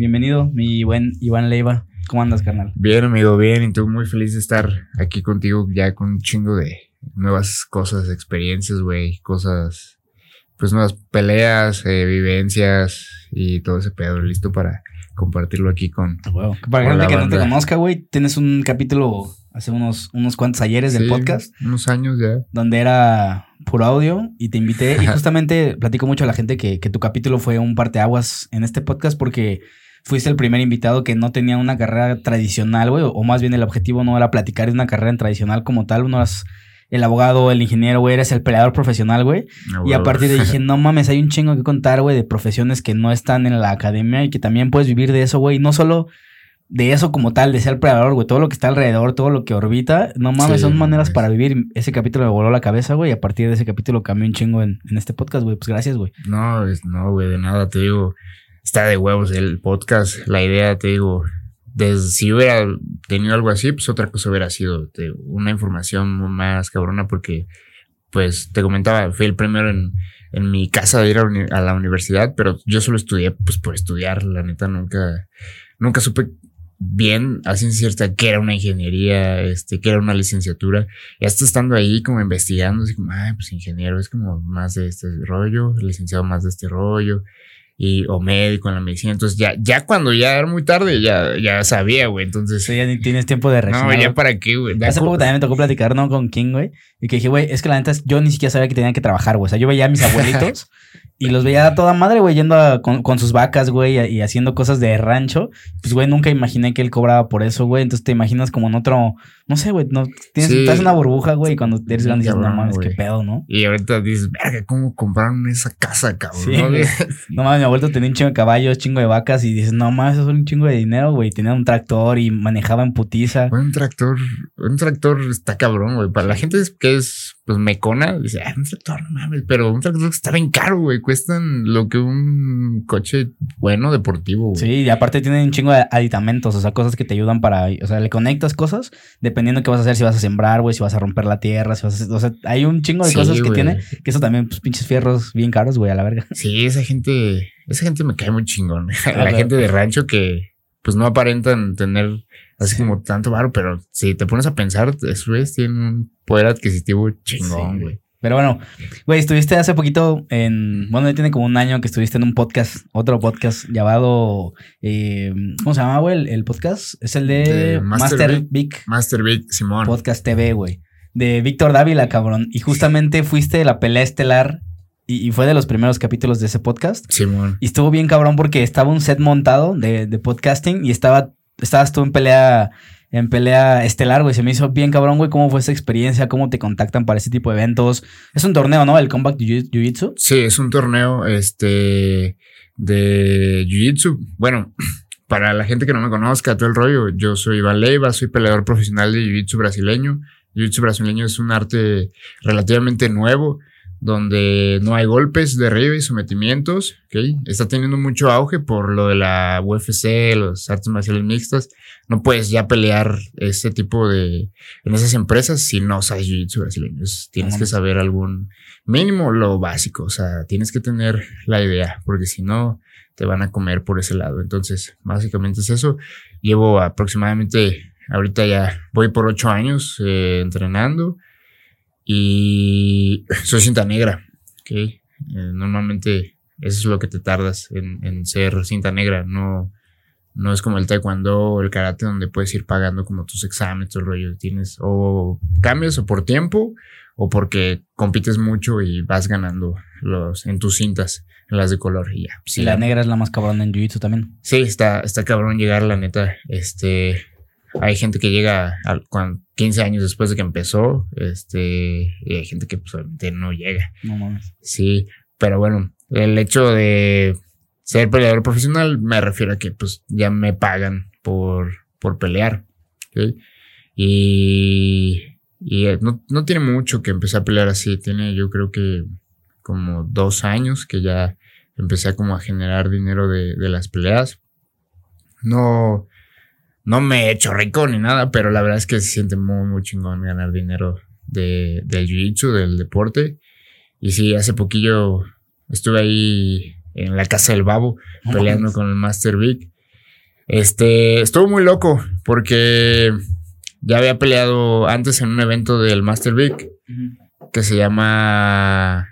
Bienvenido, mi buen Iván Leiva. ¿Cómo andas, carnal? Bien, amigo, bien. Y tú muy feliz de estar aquí contigo ya con un chingo de nuevas cosas, experiencias, güey. Cosas, pues nuevas peleas, eh, vivencias y todo ese pedo. Listo para compartirlo aquí con. Para la gente que no te conozca, güey, tienes un capítulo hace unos, unos cuantos ayeres del podcast. Unos años ya. Donde era puro audio y te invité. y justamente platico mucho a la gente que, que tu capítulo fue un parteaguas en este podcast porque fuiste el primer invitado que no tenía una carrera tradicional, güey, o más bien el objetivo no era platicar de una carrera en tradicional como tal, uno eras el abogado, el ingeniero, güey, eres el peleador profesional, güey. Ah, y a partir de dije, no mames, hay un chingo que contar, güey, de profesiones que no están en la academia y que también puedes vivir de eso, güey. No solo de eso como tal, de ser peleador, güey, todo lo que está alrededor, todo lo que orbita, no mames, son maneras para vivir. Ese capítulo me voló la cabeza, güey, y a partir de ese capítulo cambió un chingo en, en este podcast, güey. Pues gracias, güey. No, no, güey, de nada, te digo, está de huevos el podcast, la idea, te digo, desde, si hubiera tenido algo así, pues otra cosa hubiera sido una información más cabrona porque, pues, te comentaba, fui el primero en, en mi casa de ir a, la universidad, pero yo solo estudié, pues, por estudiar, la neta, nunca, nunca supe bien, así cierta, que era una ingeniería, este, que era una licenciatura. Y hasta estando ahí como investigando, así como, ay, pues ingeniero es como más de este rollo, licenciado más de este rollo y, o médico en la medicina. Entonces ya, ya cuando ya era muy tarde, ya, ya sabía, güey. Entonces. ya ni tienes tiempo de reaccionar. No, ya para qué, güey. Hace poco también me tocó platicar, ¿no? Con King, güey. Y que dije, güey, es que la neta, yo ni siquiera sabía que tenía que trabajar, güey. O sea, yo veía a mis abuelitos y los veía a toda madre, güey, yendo con, sus vacas, güey, y haciendo cosas de rancho. Pues, güey, nunca imaginé que él cobraba por eso, güey. Entonces te imaginas como en otro, no sé, güey, no, tienes, estás en una burbuja, güey, y cuando eres grande dices, no mames, qué pedo, ¿no? Y ahorita dices, verga, ¿cómo compraron esa casa, cabrón? Sí, ¿no? no mames, mi abuelo tenía un chingo de caballos, chingo de vacas, y dices, no mames, eso es un chingo de dinero, güey. Tenía un tractor y manejaba en putiza. un tractor, un tractor está cabrón, güey. Para la gente que es pues Mecona dice, ah, un tractor, no mames, pero un tractor está bien caro, güey. Cuestan lo que un coche bueno, deportivo, güey. Sí, y aparte tienen un chingo de aditamentos, o sea, cosas que te ayudan para, o sea, le conectas cosas dependiendo de qué vas a hacer, si vas a sembrar, güey, si vas a romper la tierra, si vas a, o sea, hay un chingo de cosas que tiene, que eso también, pues pinches fierros bien caros, güey, a la verga. Sí, esa gente, esa gente me cae muy chingón. la gente de rancho que, pues no aparentan tener así como tanto varo, pero si te pones a pensar, eso es, tiene un poder adquisitivo chingón, güey. Pero bueno, güey, estuviste hace poquito en, bueno, ya tiene como un año que estuviste en un podcast, otro podcast llamado, eh, ¿cómo se llama, güey? El, podcast es el de, Master, Vic. Master Vic, Simón. Podcast TV, güey. De Víctor Dávila, cabrón. Y justamente fuiste de la pelea estelar y, fue de los primeros capítulos de ese podcast. Simón. Y estuvo bien cabrón porque estaba un set montado de, de podcasting y estaba estabas tú en pelea en pelea estelar, güey. Se me hizo bien cabrón, güey. ¿Cómo fue esa experiencia? ¿Cómo te contactan para ese tipo de eventos? Es un torneo, ¿no? El Combat Jiu-Jitsu. Sí, es un torneo este, de Jiu-Jitsu. Bueno, para la gente que no me conozca, todo el rollo, yo soy Iván Leiva, soy peleador profesional de Jiu-Jitsu brasileño. Jiu-Jitsu brasileño es un arte relativamente nuevo donde no hay golpes, derribe y sometimientos, ¿okay? Está teniendo mucho auge por lo de la UFC, los artes marciales mixtas. No puedes ya pelear ese tipo de, en esas empresas si no sabes jiu-jitsu brasileño. Tienes que saber algún mínimo, lo básico, o sea, tienes que tener la idea, porque si no, te van a comer por ese lado. Entonces, básicamente es eso. Llevo aproximadamente, ahorita ya voy por ocho años eh, entrenando y soy cinta negra, ¿ok? Eh, normalmente eso es lo que te tardas en, ser cinta negra, no, no es como el taekwondo o el karate donde puedes ir pagando como tus exámenes, todo el rollo. Tienes o cambias o por tiempo o porque compites mucho y vas ganando los, en tus cintas, en las de color y ya. y la negra es la más cabrón en jiu-jitsu también. Sí, está, está cabrón llegar, la neta. Este, hay gente que llega a, 15 años después de que empezó, este, y hay gente que pues, no llega. No mames. Sí, pero bueno, el hecho de ser peleador profesional me refiero a que pues ya me pagan por, por pelear. Y, y eh, no, no, tiene mucho que empecé a pelear así, tiene yo creo que como dos años que ya empecé como a generar dinero de, de las peleas. No, no me he hecho rico ni nada, pero la verdad es que se siente muy, muy chingón ganar dinero de, del jiu-jitsu, del deporte. Y sí, hace poquillo estuve ahí en la casa del babo peleando con el Master Vic. Este, estuvo muy loco porque ya había peleado antes en un evento del Master Big que se llama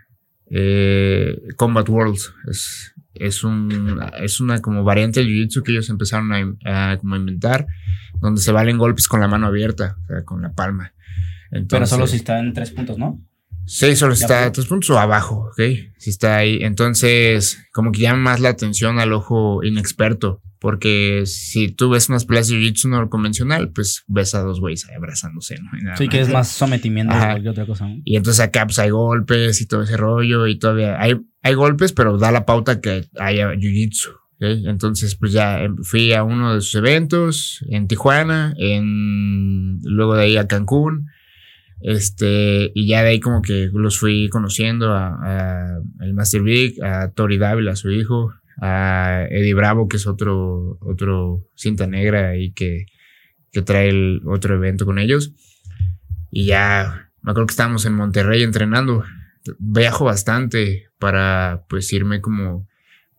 eh, Combat Worlds. Es, es, un, es una como variante del Jiu-Jitsu que ellos empezaron a, como inventar, donde se valen golpes con la mano abierta, o sea, con la palma. Pero solo si está en tres puntos, ¿no? Sí, solo si está en tres puntos o abajo, ¿ok? Si está ahí. Entonces, como que llama más la atención al ojo inexperto. Porque si tú ves unas peleas de jiu-jitsu no convencional, pues ves a dos güeyes abrazándose, ¿no? Sí, que es más sometimiento que otra cosa. Y entonces acá pues hay golpes y todo ese rollo y todavía hay, hay golpes, pero da la pauta que haya jiu-jitsu. Entonces, pues ya em, fui a uno de sus eventos en Tijuana, en, luego de ahí a Cancún. Este, y ya de ahí como que los fui conociendo a, a el Master Big, a Tori Dávila, su hijo, a Eddie Bravo, que es otro, otro cinta negra y que, que trae el otro evento con ellos. Y ya, me acuerdo que estábamos en Monterrey entrenando. Viajo bastante para pues irme como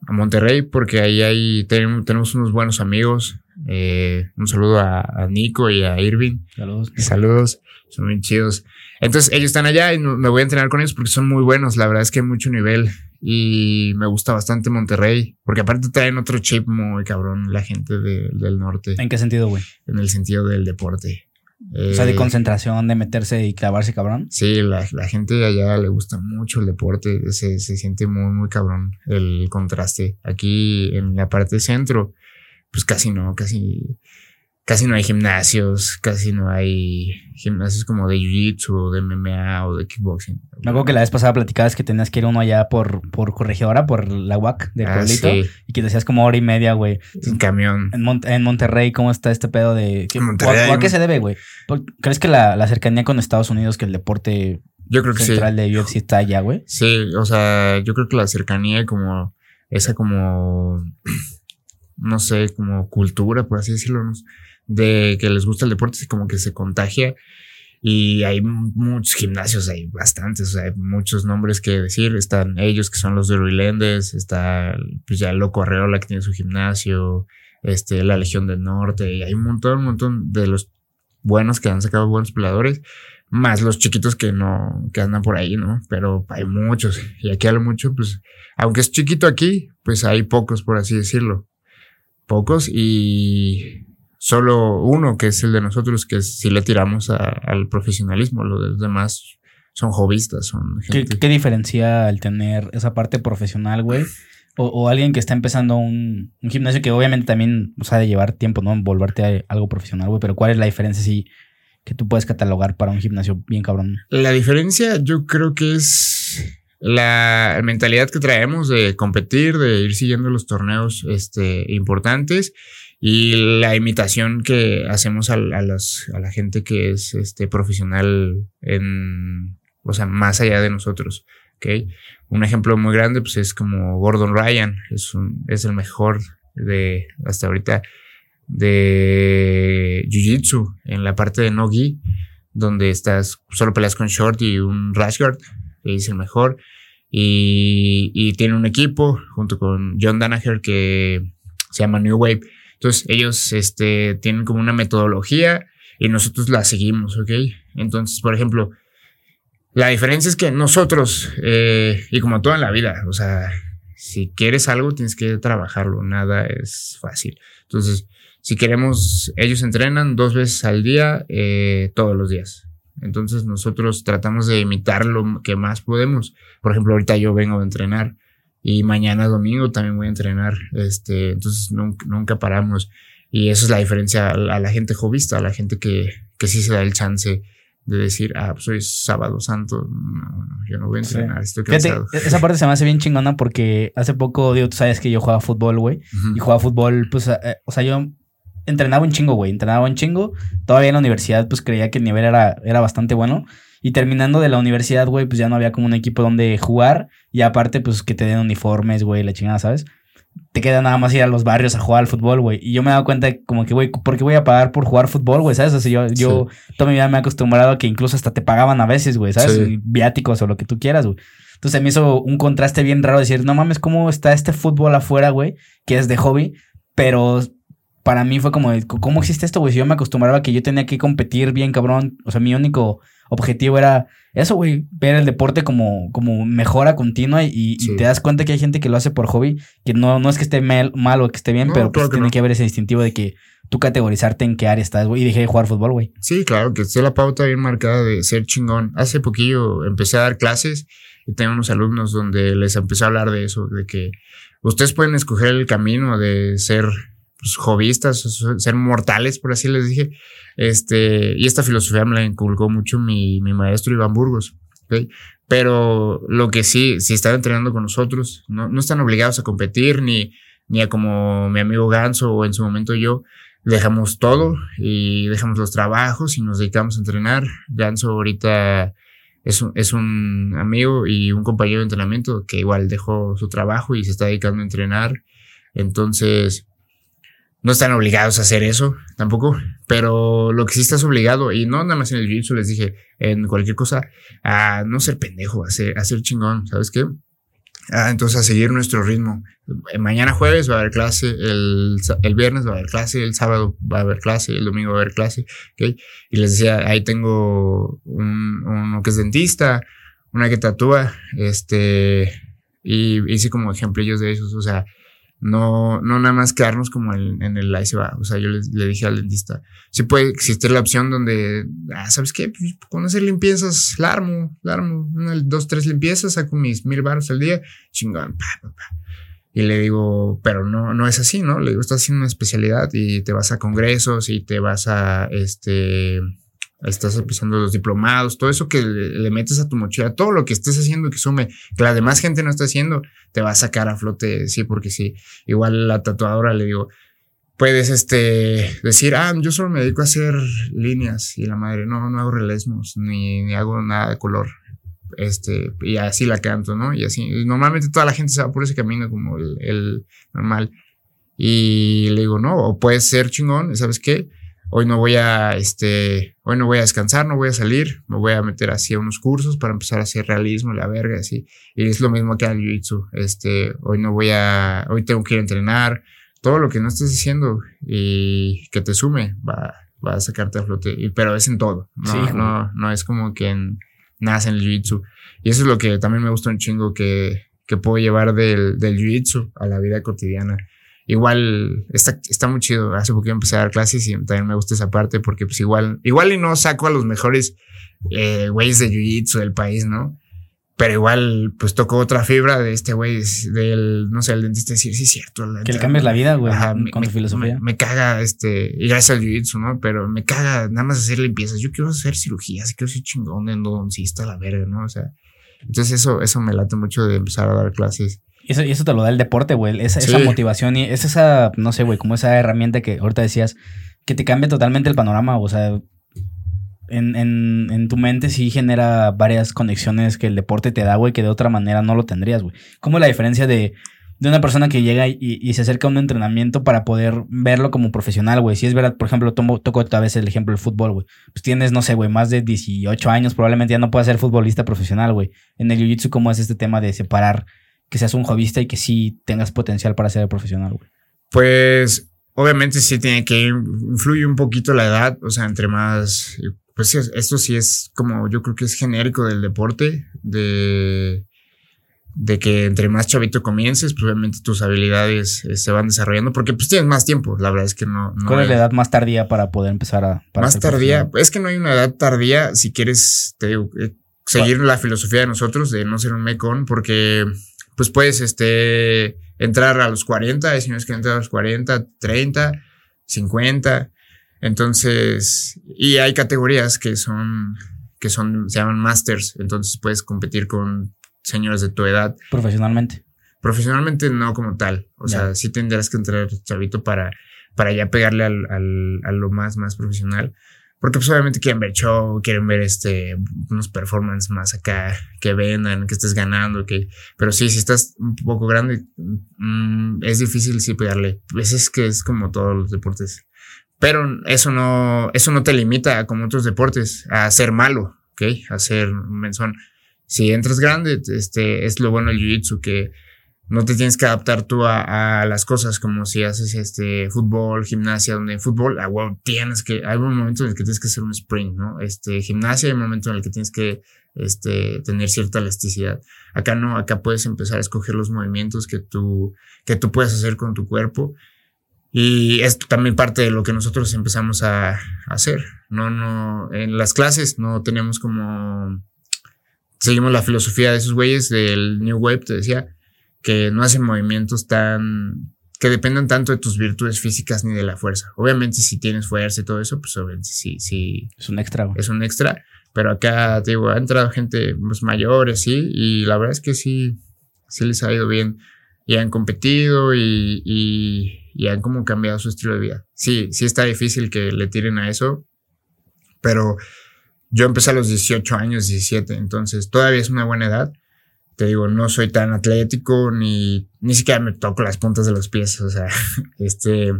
a Monterrey porque ahí hay, tenemos, unos buenos amigos. Eh, un saludo a, Nico y a Irving. Saludos. Saludos, son bien chidos. Entonces ellos están allá y me voy a entrenar con ellos porque son muy buenos. La verdad es que hay mucho nivel y me gusta bastante Monterrey, porque aparte traen otro chip muy cabrón la gente del norte. ¿En qué sentido, güey? En el sentido del deporte. o sea, de eh, concentración, de meterse y clavarse cabrón. Sí, la, gente de allá le gusta mucho el deporte, se, se siente muy, muy cabrón el contraste. Aquí en la parte centro, pues casi no, casi casi no hay gimnasios, casi no hay gimnasios como de jiu-jitsu o de MMA o de kickboxing. Me acuerdo que la vez pasada platicabas que tenías que ir uno allá por, por corregidora, por la UAC del ah, pueblito. Y que decías como hora y media, güey. En camión. En, Monterrey, ¿cómo está este pedo de. ¿qué, ¿O, a, qué se debe, güey? ¿Crees que la, cercanía con Estados Unidos, que el deporte yo creo que central de UFC está allá, güey? Sí, o sea, yo creo que la cercanía como esa como no sé, como cultura, por así decirlo, ¿no? De que les gusta el deporte, como que se contagia. Y hay muchos gimnasios, hay bastantes, hay muchos nombres que decir. Están ellos que son los de Ruilendes, está pues ya Loco Arreola que tiene su gimnasio, este, la Legión del Norte, y hay un montón, un montón de los buenos que han sacado buenos peleadores, más los chiquitos que no, que andan por ahí, ¿no? Pero hay muchos, y aquí a lo mucho, pues, aunque es chiquito aquí, pues hay pocos, por así decirlo. Pocos, y solo uno, que es el de nosotros, que si le tiramos al profesionalismo, los demás son hobbyistas, son gente. ¿Qué, diferencia el tener esa parte profesional, güey? O, alguien que está empezando un, gimnasio que obviamente también, o sea, de llevar tiempo, ¿no? Volverte a algo profesional, güey. Pero ¿cuál es la diferencia si que tú puedes catalogar para un gimnasio bien cabrón? La diferencia yo creo que es la mentalidad que traemos de competir, de ir siguiendo los torneos este, importantes y la imitación que hacemos a, a, a la gente que es este, profesional en, o sea, más allá de nosotros. ¿okay? Un ejemplo muy grande pues, es como Gordon Ryan, es, un, es el mejor de hasta ahorita de Jiu-Jitsu en la parte de Nogi, donde estás, solo peleas con short y un rash guard, es el mejor. Y, y tiene un equipo junto con John Danaher que se llama New Wave entonces ellos este, tienen como una metodología y nosotros la seguimos, ¿ok? Entonces, por ejemplo, la diferencia es que nosotros, eh, y como toda la vida, o sea, si quieres algo tienes que trabajarlo, nada es fácil. Entonces, si queremos, ellos entrenan dos veces al día, eh, todos los días. Entonces nosotros tratamos de imitar lo que más podemos. Por ejemplo, ahorita yo vengo a entrenar y mañana domingo también voy a entrenar. Este, entonces nunca, nunca paramos. Y eso es la diferencia a la, gente jovista, a la gente que, que sí se da el chance de decir, ah, pues hoy sábado santo, no, no, yo no voy a entrenar, estoy cansado. E-, esa parte se me hace bien chingona porque hace poco, digo, tú sabes que yo jugaba fútbol, güey, y jugaba fútbol, pues, eh, o sea, yo entrenaba un chingo, güey, entrenaba un chingo, todavía en la universidad, pues creía que el nivel era, era bastante bueno, y terminando de la universidad, güey, pues ya no había como un equipo donde jugar. Y aparte, pues que te den uniformes, güey, la chingada, ¿sabes? Te queda nada más ir a los barrios a jugar al fútbol, güey. Y yo me he dado cuenta como que, güey, ¿por qué voy a pagar por jugar fútbol, güey? ¿Sabes? O sea, yo, yo toda mi vida me he acostumbrado a que incluso hasta te pagaban a veces, güey, ¿sabes? Viáticos o lo que tú quieras, güey. Entonces me hizo un contraste bien raro decir, no mames, ¿cómo está este fútbol afuera, güey? Que es de hobby, pero para mí fue como, ¿cómo existe esto, güey? Si yo me acostumbraba a que yo tenía que competir bien, cabrón. O sea, mi único objetivo era eso, güey, ver el deporte como, como mejora continua y, te das cuenta que hay gente que lo hace por hobby, que no, no es que esté mal, o que esté bien, pero pues tiene que haber ese distintivo de que tú categorizarte en qué área estás, güey, y dejé de jugar fútbol, güey. Sí, claro, que esté la pauta bien marcada de ser chingón. Hace poquillo empecé a dar clases y tengo unos alumnos donde les empecé a hablar de eso, de que ustedes pueden escoger el camino de ser pues, hobbyistas, ser mortales, por así les dije. Este, y esta filosofía me la inculcó mucho mi, mi maestro Iván Burgos. Pero lo que sí, si están entrenando con nosotros, no, no están obligados a competir, ni, ni a como mi amigo Ganso o en su momento yo, dejamos todo y dejamos los trabajos y nos dedicamos a entrenar. Ganso ahorita es un, es un amigo y un compañero de entrenamiento que igual dejó su trabajo y se está dedicando a entrenar. Entonces, no están obligados a hacer eso tampoco, pero lo que sí estás obligado, y no nada más en el jiu les dije, en cualquier cosa, a no ser pendejo, a ser, chingón, ¿sabes qué? Ah, entonces a seguir nuestro ritmo. Mañana jueves va a haber clase, el, el, viernes va a haber clase, el sábado va a haber clase, el domingo va a haber clase, ¿ok? Y les decía, ahí tengo un, uno que es dentista, una que tatúa, este, y hice como ejemplillos de esos, o sea, no, no nada más quedarnos como en, en el ahí se va. O sea, yo le, dije al dentista, si puede existir la opción donde, ah, ¿sabes qué? Pues, con hacer limpiezas, la armo, la armo, una, dos, tres limpiezas, saco mis mil baros al día, chingón, Y le digo, pero no, no es así, ¿no? Le digo, estás haciendo una especialidad y te vas a congresos y te vas a, este, estás empezando los diplomados, todo eso que le, metes a tu mochila, todo lo que estés haciendo que sume, que la demás gente no está haciendo, te va a sacar a flote, sí, porque sí. Igual la tatuadora le digo, puedes este, decir, ah, yo solo me dedico a hacer líneas y la madre, no, no hago relesmos, ni, ni hago nada de color. Este, y así la canto, ¿no? Y así, normalmente toda la gente se va por ese camino como el, el normal. Y le digo, no, o puedes ser chingón, ¿sabes qué? Hoy no voy a, este, hoy no voy a descansar, no voy a salir, me voy a meter así a unos cursos para empezar a hacer realismo, la verga, así. Y es lo mismo que al jiu-jitsu, este, hoy no voy a, hoy tengo que ir a entrenar, todo lo que no estés haciendo y que te sume va, va a sacarte a flote, y, pero es en todo, no, no, no es como que en, nace en el jiu-jitsu. Y eso es lo que también me gusta un chingo que, que puedo llevar del, del jiu-jitsu a la vida cotidiana igual está, está muy chido. Hace poco empecé a dar clases y también me gusta esa parte porque pues igual, igual y no saco a los mejores eh, güeyes de Jiu-Jitsu del país, ¿no? Pero igual, pues tocó otra fibra de este güey, del, no sé, el dentista decir, sí, cierto. que le cambies la vida, güey, con tu filosofía. Me, caga, este, y gracias al jiu-jitsu, ¿no? Pero me caga nada más hacer limpiezas. Yo quiero hacer cirugías, quiero ser chingón, endodoncista, la verga, ¿no? O sea, entonces eso, eso me late mucho de empezar a dar clases. Eso, eso te lo da el deporte, güey. Esa, esa motivación y es esa, no sé, güey, como esa herramienta que ahorita decías, que te cambia totalmente el panorama. O sea, en, en, en tu mente sí genera varias conexiones que el deporte te da, güey, que de otra manera no lo tendrías, güey. ¿Cómo la diferencia de, de una persona que llega y, y, se acerca a un entrenamiento para poder verlo como profesional, güey. Si es verdad, por ejemplo, tomo, toco otra vez el ejemplo del fútbol, güey. Pues tienes, no sé, güey, más de 18 años, probablemente ya no puedas ser futbolista profesional, güey. En el jiu-jitsu, ¿cómo es este tema de separar que seas un hobbyista y que sí tengas potencial para ser profesional, güey? Pues obviamente sí tiene que influye un poquito la edad, o sea, entre más, pues esto sí es como, yo creo que es genérico del deporte, de, de que entre más chavito comiences, pues obviamente tus habilidades eh, se van desarrollando, porque pues tienes más tiempo, la verdad es que no... ¿Cuál es la edad más tardía para poder empezar a... más tardía, es que no hay una edad tardía si quieres, te digo, eh, seguir la filosofía de nosotros de no ser un mecón, porque pues puedes este, entrar a los 40, hay señores que entran a los 40, 30, 50. Entonces, y hay categorías que son, que son, se llaman masters, entonces puedes competir con señores de tu edad. Profesionalmente. Profesionalmente no como tal, o sea, sí tendrás que entrar chavito para, para ya pegarle al, al, a lo más, más profesional. Porque pues obviamente quieren ver show, quieren ver este, unos performances más acá, que vendan, que estés ganando, que... Pero sí, si estás un poco grande, mm, es difícil sí pegarle. Pues es que es como todos los deportes. Pero eso no, eso no te limita, como otros deportes, a ser malo, ¿ok? A ser menzón. Si entras grande, este, es lo bueno del jiu-jitsu, que no te tienes que adaptar tú a, las cosas como si haces este fútbol, gimnasia, donde en fútbol, ah, tienes que, hay un momento en el que tienes que hacer un sprint, ¿no? Este, gimnasia hay un momento en el que tienes que este, tener cierta elasticidad. Acá no, acá puedes empezar a escoger los movimientos que tú, que tú puedes hacer con tu cuerpo. Y es también parte de lo que nosotros empezamos a, hacer. No, no, en las clases no tenemos como, seguimos la filosofía de esos güeyes del New Wave, te decía, que no hacen movimientos tan que dependan tanto de tus virtudes físicas ni de la fuerza. Obviamente si tienes fuerza y todo eso, pues obviamente sí, sí. Es un extra. Es un extra. Pero acá, te digo, ha entrado gente pues, mayores, sí, y la verdad es que sí, sí les ha ido bien. Y han competido y, y, y han como cambiado su estilo de vida. Sí, sí está difícil que le tiren a eso, pero yo empecé a los 18 años, 17, entonces todavía es una buena edad te digo, no soy tan atlético ni, ni siquiera me toco las puntas de los pies, o sea, este,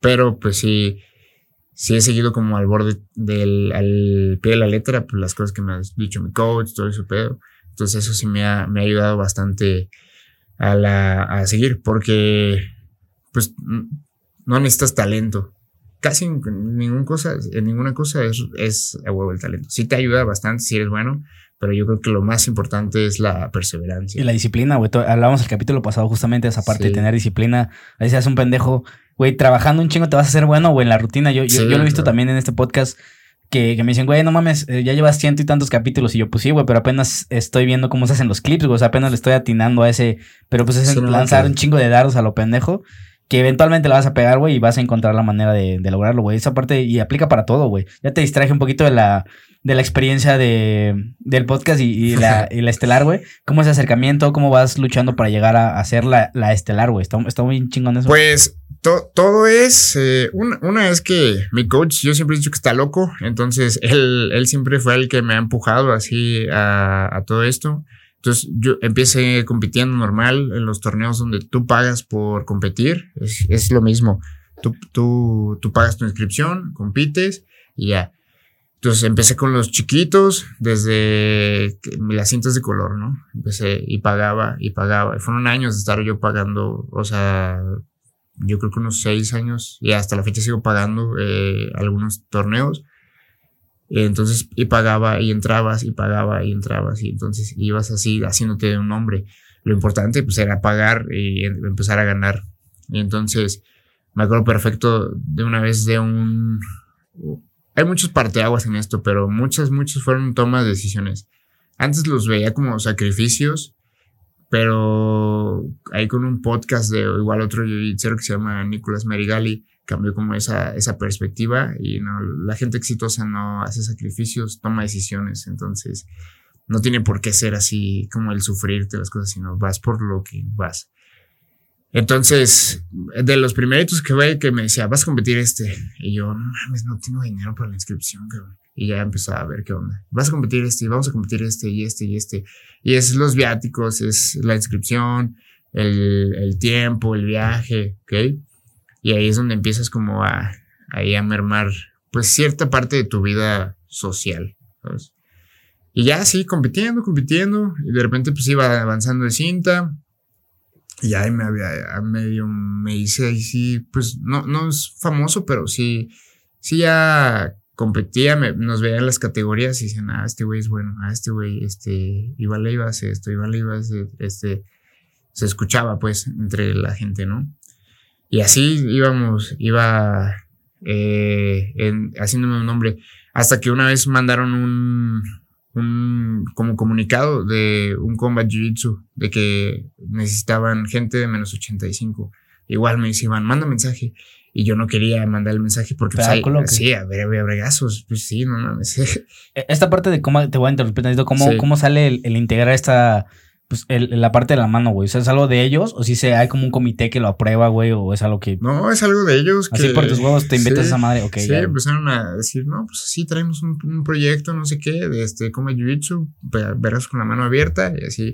pero pues sí, sí he seguido como al borde del, al pie de la letra, pues las cosas que me ha dicho mi coach, todo eso pedo. Entonces eso sí me ha, me ha ayudado bastante a, la, a seguir, porque pues no necesitas talento. Casi en, ninguna cosa, en ninguna cosa es, es a huevo el talento. Sí te ayuda bastante si eres bueno, pero yo creo que lo más importante es la perseverancia. Y la disciplina, güey. Hablábamos el capítulo pasado justamente de esa parte de tener disciplina. A veces un pendejo, güey, trabajando un chingo te vas a hacer bueno, güey, en la rutina. Yo, yo, lo he visto también en este podcast que, que, me dicen, güey, no mames, eh, ya llevas ciento y tantos capítulos. Y yo, pues sí, güey, pero apenas estoy viendo cómo se hacen los clips, güey. O sea, apenas le estoy atinando a ese. Pero pues es lanzar un chingo de dardos a lo pendejo que eventualmente la vas a pegar, güey, y vas a encontrar la manera de, de lograrlo, güey. Esa parte, y aplica para todo, güey. Ya te distraje un poquito de la, de la experiencia de, del podcast y, la, y la estelar, güey. ¿Cómo es ese acercamiento? ¿Cómo vas luchando para llegar a, hacer la, la estelar, güey? Está, está, muy chingón eso. Pues todo es, eh, una, una es que mi coach, yo siempre he dicho que está loco, entonces él, él siempre fue el que me ha empujado así a, a todo esto. Entonces yo empecé compitiendo normal en los torneos donde tú pagas por competir, es, es lo mismo. Tú, tú, tú pagas tu inscripción, compites y ya. Entonces empecé con los chiquitos desde las cintas de color, ¿no? Empecé y pagaba y pagaba. Y fueron años de estar yo pagando, o sea, yo creo que unos seis años y hasta la fecha sigo pagando eh, algunos torneos. Entonces, y pagaba y entrabas y pagaba y entrabas y entonces ibas así haciéndote un nombre. Lo importante pues era pagar y empezar a ganar. Y entonces me acuerdo perfecto de una vez de un... Hay muchos parteaguas en esto, pero muchas, muchas fueron tomas de decisiones. Antes los veía como sacrificios, pero ahí con un podcast de igual otro youtubero que se llama Nicolás Merigali, cambió como esa, esa perspectiva y no, la gente exitosa no hace sacrificios, toma decisiones, entonces no tiene por qué ser así como el sufrirte las cosas, sino vas por lo que vas. Entonces, de los primeritos que ve que me decía, vas a competir este, y yo, no mames, no tengo dinero para la inscripción, cabrón. Y ya empezaba a ver qué onda. Vas a competir este, y vamos a competir este, y este, y este. Y es los viáticos, es la inscripción, el, el tiempo, el viaje, ¿ok? Y ahí es donde empiezas como a, a mermar, pues cierta parte de tu vida social. Y ya así, compitiendo, compitiendo, y de repente pues iba avanzando de cinta, y ahí me había, medio, me hice ahí sí, pues no, no es famoso, pero sí, sí ya competía, nos veían las categorías y decían, ah, este güey es bueno, ah, este güey, este, iba le iba a hacer esto, iba le iba a hacer, este, se escuchaba pues entre la gente, ¿no? Y así íbamos, iba eh, haciéndome un nombre. Hasta que una vez mandaron un, un como comunicado de un combat jiu-jitsu de que necesitaban gente de menos 85. Igual me decían, manda mensaje. Y yo no quería mandar el mensaje porque pues, hay, sí, a ver, había bregazos. Pues sí, no mames. E, esta parte de cómo te voy a interrumpir, ¿cómo, cómo sale el, el integrar esta pues el, la parte de la mano, güey. O sea, ¿es algo de ellos? ¿O si se hay como un comité que lo aprueba, güey? ¿O es algo que.? No, es algo de ellos. Así por tus huevos te invitas a esa madre, ok. Sí, empezaron a decir, no, pues sí, traemos un, un proyecto, no sé qué, de este, como Jiu-Jitsu, verás con la mano abierta y así.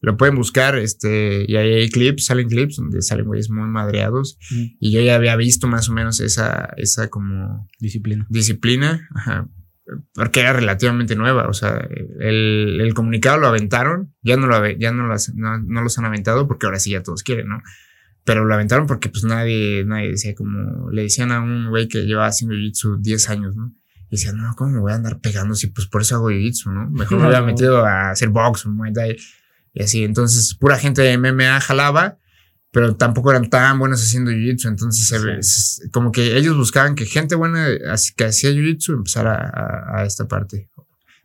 Lo pueden buscar, este, y ahí hay clips, salen clips donde salen güeyes muy madreados. Y yo ya había visto más o menos esa, esa como. Disciplina. Disciplina, ajá. Porque era relativamente nueva. O sea, el, el comunicado lo aventaron, ya no lo, ya no, las- no, no los han aventado porque ahora sí ya todos quieren, ¿no? Pero lo aventaron porque pues nadie, nadie decía como, le decían a un güey que llevaba haciendo jiu-jitsu 10 años, ¿no? Y decía, no, ¿cómo me voy a andar pegando si pues por eso hago jiu-jitsu, ¿no? Mejor me hubiera metido a hacer box muay thai y así. Entonces, pura gente de MMA jalaba, pero tampoco eran tan buenos haciendo jiu-jitsu. Entonces, se ve- s- como que ellos buscaban que gente buena que hacía jiu-jitsu empezara a, a esta parte.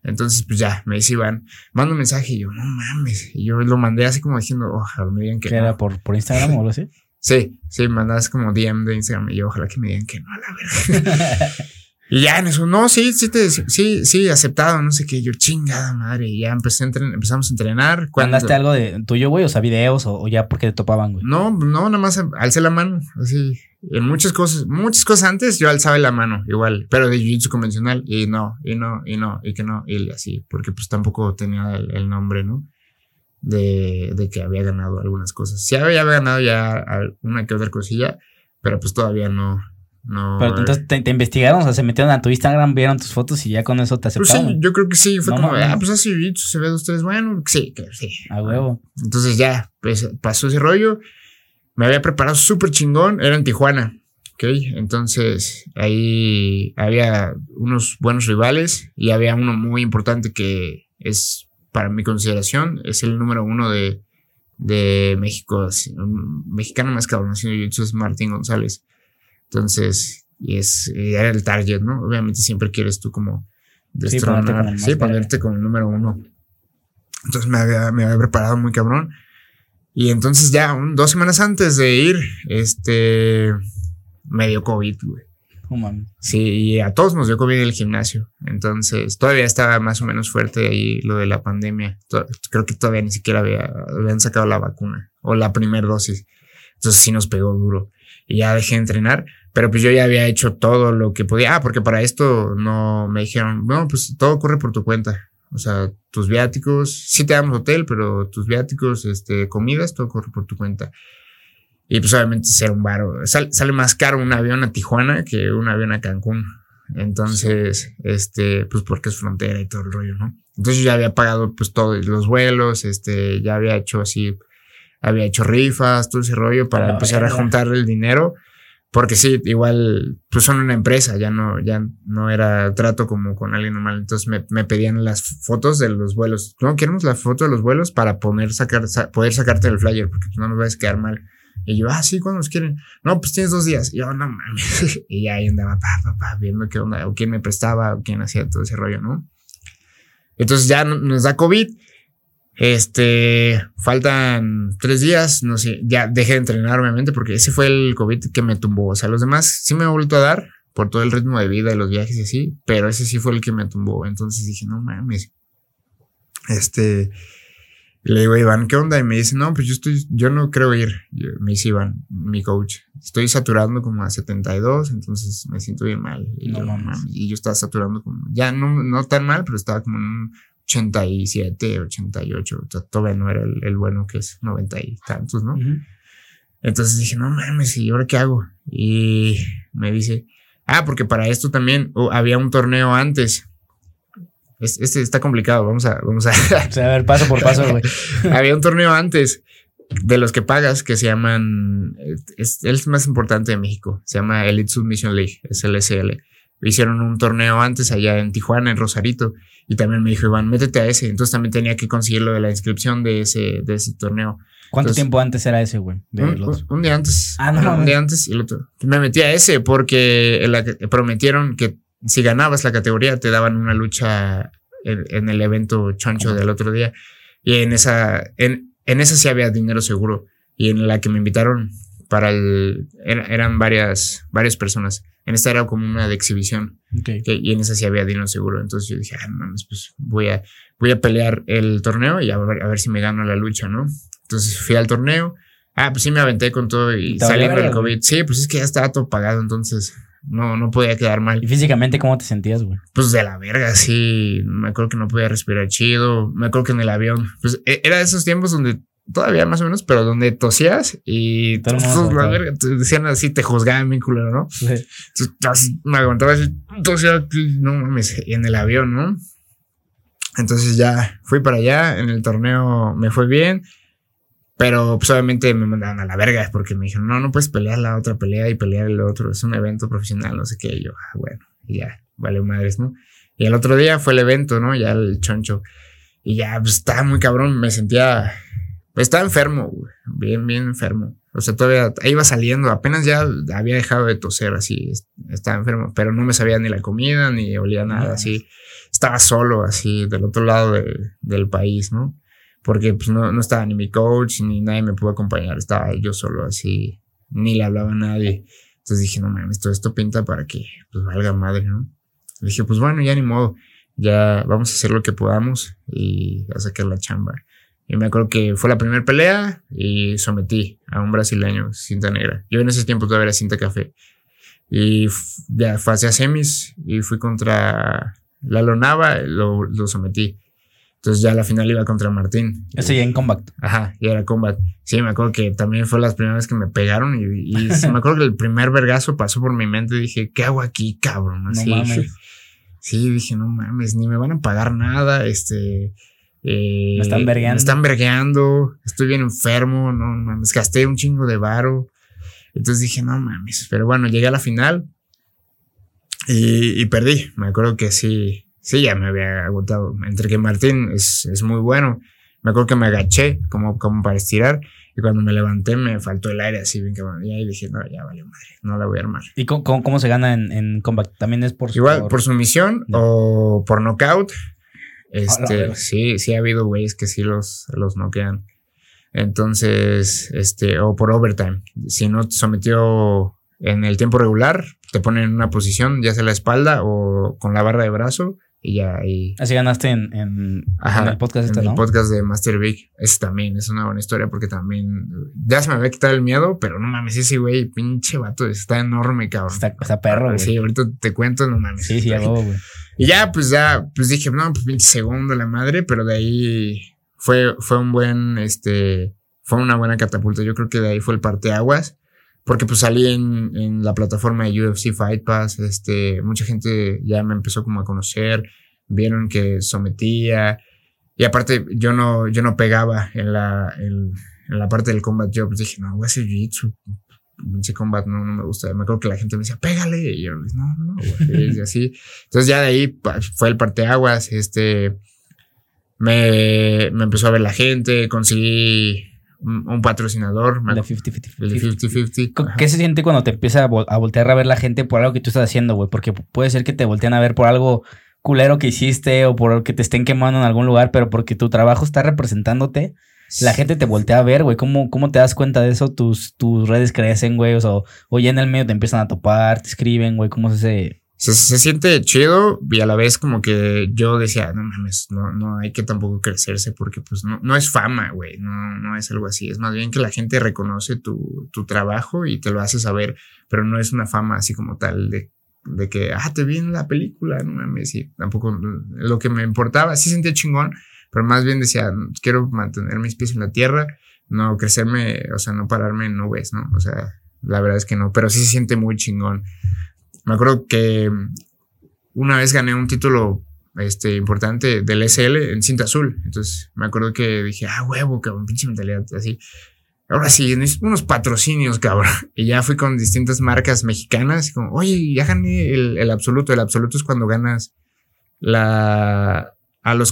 Entonces, pues ya, me dice Iván, manda un mensaje y yo, no mames. Y yo lo mandé así como diciendo, ojalá me digan que ¿Qué no. era por, por Instagram o algo así? Sí, sí, mandas como DM de Instagram y yo, ojalá que me digan que no, a la verdad. y ya en eso, no, sí, sí, te, sí, sí, aceptado, no sé qué. Yo, chingada madre. Y ya empecé a entren- empezamos a entrenar. cuando- ¿Mandaste algo de tuyo, güey? O sea, videos o, o ya porque te topaban, güey. No, no, nada más alcé la mano, así. En muchas cosas, muchas cosas antes yo alzaba la mano, igual, pero de jiu-jitsu convencional, y no, y no, y no, y que no, y así, porque pues tampoco tenía el, el nombre, ¿no? De, de que había ganado algunas cosas. Sí había, ganado ya una que otra cosilla, pero pues todavía no, no. Pero entonces te, te investigaron, o sea, se metieron a tu Instagram, vieron tus fotos y ya con eso te Pues aceptaron. sí, yo creo que sí, fue No como, ah, pues así se ve dos, tres, bueno, sí, que sí. A huevo. Entonces ya, pues pasó ese rollo. Me había preparado súper chingón. Era en Tijuana. Ok. Entonces ahí había unos buenos rivales y había uno muy importante que es, para mi consideración, es el número uno de, de México. así, Un mexicano más cabrón es Martín González. Entonces, y es, y era el target, ¿no? Obviamente siempre quieres tú como Sí, ponerte destronar, el más sí, ponerte como el número uno. Entonces me había, me había preparado muy cabrón. Y entonces ya, un- dos semanas antes de ir, este, me dio COVID, güey. Mames. Sí, y a todos nos dio COVID en el gimnasio. Entonces, todavía estaba más o menos fuerte ahí lo de la pandemia. Creo que todavía ni siquiera había, habían sacado la vacuna o la primera dosis. Entonces sí nos pegó duro. Y ya dejé de entrenar, pero pues yo ya había hecho todo lo que podía. Ah, porque para esto no me dijeron, no, pues todo corre por tu cuenta. O sea, tus viáticos, sí te damos hotel, pero tus viáticos, este, comidas, todo corre por tu cuenta. Y pues obviamente ser un. Sal- sale más caro un avión a Tijuana que un avión a Cancún. Entonces, este, pues porque es frontera y todo el rollo, ¿no? Entonces yo ya había pagado pues todos los vuelos, este, ya había hecho así, había hecho rifas, todo ese rollo para La empezar a juntar el dinero. Porque sí, igual, pues son una empresa, ya no, ya no era trato como con alguien normal. Entonces me, me pedían las fotos de los vuelos. No, queremos la foto de los vuelos para poner, sacar, sa- poder sacarte el flyer, porque pues, no nos vas a quedar mal. Y yo, ah, sí, ¿cuándo los quieren? No, pues tienes dos días. Y yo, no mames. y ahí andaba, pa, pa, pa, viendo qué onda, o quién me prestaba, o quién hacía todo ese rollo, ¿no? Entonces ya no- nos da COVID. Este, faltan tres días, no sé, ya dejé de entrenar obviamente porque ese fue el COVID que me tumbó. O sea, los demás sí me ha vuelto a dar por todo el ritmo de vida y los viajes y así, pero ese sí fue el que me tumbó. Entonces dije, no mames. Este, le digo a Iván, ¿qué onda? Y me dice, no, pues yo estoy, yo no creo ir. Yo- me dice Iván, mi coach, estoy saturando como a 72, entonces me siento bien mal. Y, No yo, mames. mames. y yo estaba saturando como, ya no, no tan mal, pero estaba como en un 87, 88. O sea, todavía no era el, el bueno que es 90 y tantos, ¿no? Ujú. Entonces dije, no mames, ¿y ahora qué hago? Y me dice, ah, porque para esto también oh, había un torneo antes. Es- Este está complicado, vamos a, vamos a, O sea, a ver, paso por paso, güey. había un torneo antes de los que pagas que se llaman, es el más importante de México, se llama Elite Submission League, es el SL. Hicieron un torneo antes allá en Tijuana, en Rosarito, y también me dijo Iván, métete a ese. Entonces también tenía que conseguir lo de la inscripción de ese, de ese torneo. ¿Cuánto Entonces- tiempo antes era ese, güey? Un, día antes. Ah, no. Un día antes y el otro. Me metí a ese porque la que- prometieron que si ganabas la categoría te daban una lucha en, en el evento choncho del otro día. Y en esa, en, en esa sí había dinero seguro. Y en la que me invitaron para el, era- eran varias, varias personas. En esta era como una de exhibición. Ok. que- y en esa sí había dinero seguro. Entonces yo dije, ah, mames, pues voy a, voy a pelear el torneo y a ver, a ver si me gano la lucha, ¿no? Entonces fui al torneo. Ah, pues sí me aventé con todo y saliendo del COVID. Sí, pues es que ya estaba todo pagado, entonces no, no podía quedar mal. ¿Y físicamente cómo te sentías, güey? Pues de la verga, sí. Me acuerdo que no podía respirar chido. Me acuerdo que en el avión, pues e- era de esos tiempos donde todavía más o menos, pero donde tosías y te decían así, te juzgaban bien culero, ¿no? Sí. Entonces, me aguantaba así, tosía, no mames, en el avión, ¿no? Entonces ya fui para allá, en el torneo me fue bien, pero pues obviamente me mandaron a la verga porque me dijeron, no, no puedes pelear la otra pelea y pelear el otro, es un evento profesional, no sé qué, y yo, ah, bueno, y ya, vale madres, ¿no? Y el otro día fue el evento, ¿no? Ya el choncho. Y ya, pues estaba muy cabrón, me sentía, estaba enfermo, güey, bien, bien enfermo. O sea, todavía iba saliendo, apenas ya había dejado de toser así, est- estaba enfermo, pero no me sabía ni la comida, ni olía nada, así. Estaba solo, así, del otro lado de- del país, ¿no? Porque pues no, no estaba ni mi coach, ni nadie me pudo acompañar, estaba yo solo, así, ni le hablaba a nadie. Entonces dije, no mames, todo esto pinta para que pues valga madre, ¿no? dije, pues bueno, ya ni modo, ya vamos a hacer lo que podamos y a sacar la chamba. Y me acuerdo que fue la primera pelea y sometí a un brasileño, cinta negra. Yo en ese tiempo todavía era cinta café. Y ya fue hacia semis y fui contra Lalo Nava, lo, lo sometí. Entonces ya la final iba contra Martín. Eso ya en combat. Ajá, y era combat. Sí, me acuerdo que también fue las primeras que me pegaron y, y sí, me acuerdo que el primer vergazo pasó por mi mente y dije, ¿qué hago aquí, cabrón? No Así, mames. Sí, dije, no mames, ni me van a pagar nada, este... eh, Me están vergueando. Me están vergueando, estoy bien enfermo, no mames, gasté un chingo de varo. Entonces dije, no mames, pero bueno, llegué a la final y, y perdí. Me acuerdo que sí, sí, ya me había agotado. Entre que Martín es, es muy bueno. Me acuerdo que me agaché como, como para estirar y cuando me levanté me faltó el aire así bien cabrón. Y ahí dije, no, ya vale madre, no la voy a armar. ¿Y cómo, cómo- cómo se gana en, en combat? También es por Igual, por sumisión No. o por knockout. Este, sí, sí ha habido güeyes que sí los, los noquean. Entonces, este, o por overtime. Si no te sometió en el tiempo regular, te ponen en una posición, ya sea la espalda o con la barra de brazo, y ya ahí. Así ganaste en, en, Ajá, en el podcast en este, el ¿no? podcast de Master Big. Ese también es una buena historia porque también ya se me había quitado el miedo, pero no mames, ese güey, pinche vato, está enorme, cabrón. Está, está perro, güey. Sí, ahorita te cuento, no mames. Sí, sí, a huevo, güey. Y ya, pues ya, pues dije, no, pues pinche segundo la madre, pero de ahí fue, fue un buen, este, fue una buena catapulta. Yo creo que de ahí fue el parteaguas, porque pues salí en, en la plataforma de UFC Fight Pass, este, mucha gente ya me empezó como a conocer, vieron que sometía, y aparte yo no, yo no pegaba en la, en, la parte del combat, yo pues dije, no, voy a hacer jiu-jitsu. Pinche combat no, no me gusta. Me acuerdo que la gente me decía, pégale. Y yo, no, no, no, güey", y así. Entonces ya de ahí fue el parteaguas, este, me, me empezó a ver la gente, conseguí un, un patrocinador, me De acu- 50-50. el de 50-50. Co- ajá. ¿Qué se siente cuando te empieza a, vol- a voltear a ver la gente por algo que tú estás haciendo, güey? Porque pu- puede ser que te volteen a ver por algo culero que hiciste o por que te estén quemando en algún lugar, pero porque tu trabajo está representándote, la gente te voltea a ver, güey. ¿Cómo, ¿Cómo te das cuenta de eso? Tus, tus redes crecen, güey. O, sea, o ya en el medio te empiezan a topar, te escriben, güey. ¿Cómo es ese? Se, se siente chido y a la vez como que yo decía, no mames, no, no hay que tampoco crecerse porque pues no, no es fama, güey, no, no es algo así, es más bien que la gente reconoce tu, tu trabajo y te lo hace saber, pero no es una fama así como tal de, de que, ah, te vi en la película, no mames, y tampoco lo que me importaba, sí sentía chingón, pero más bien decía, quiero mantener mis pies en la tierra, no crecerme, o sea, no pararme en nubes, ¿no? O sea, la verdad es que no, pero sí se siente muy chingón. Me acuerdo que una vez gané un título este, importante del SL en cinta azul. Entonces me acuerdo que dije, ah, huevo, cabrón, pinche mentalidad así. Ahora sí, unos patrocinios, cabrón. Y ya fui con distintas marcas mexicanas, como, oye, ya gané el, el absoluto. El absoluto es cuando ganas la. A los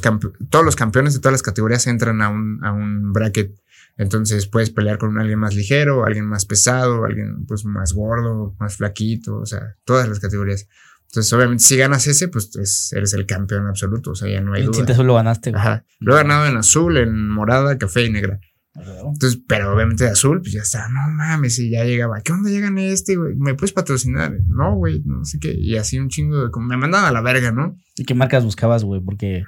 todos los campeones de todas las categorías entran a un, a un bracket. Entonces puedes pelear con alguien más ligero, alguien más pesado, alguien pues más gordo, más flaquito, o sea, todas las categorías. Entonces, obviamente, si ganas ese, pues es- eres el campeón absoluto, o sea, ya no hay duda. azul lo ganaste, güey. Ajá. Lo he ganado en azul, en morada, café y negra. Entonces, pero obviamente de azul, pues ya está, no mames, y ya llegaba, ¿qué onda? Ya gané este, güey, ¿me puedes patrocinar? No, güey, no sé qué, y así un chingo de, como me mandan a la verga, ¿no? ¿Y qué marcas buscabas, güey? Porque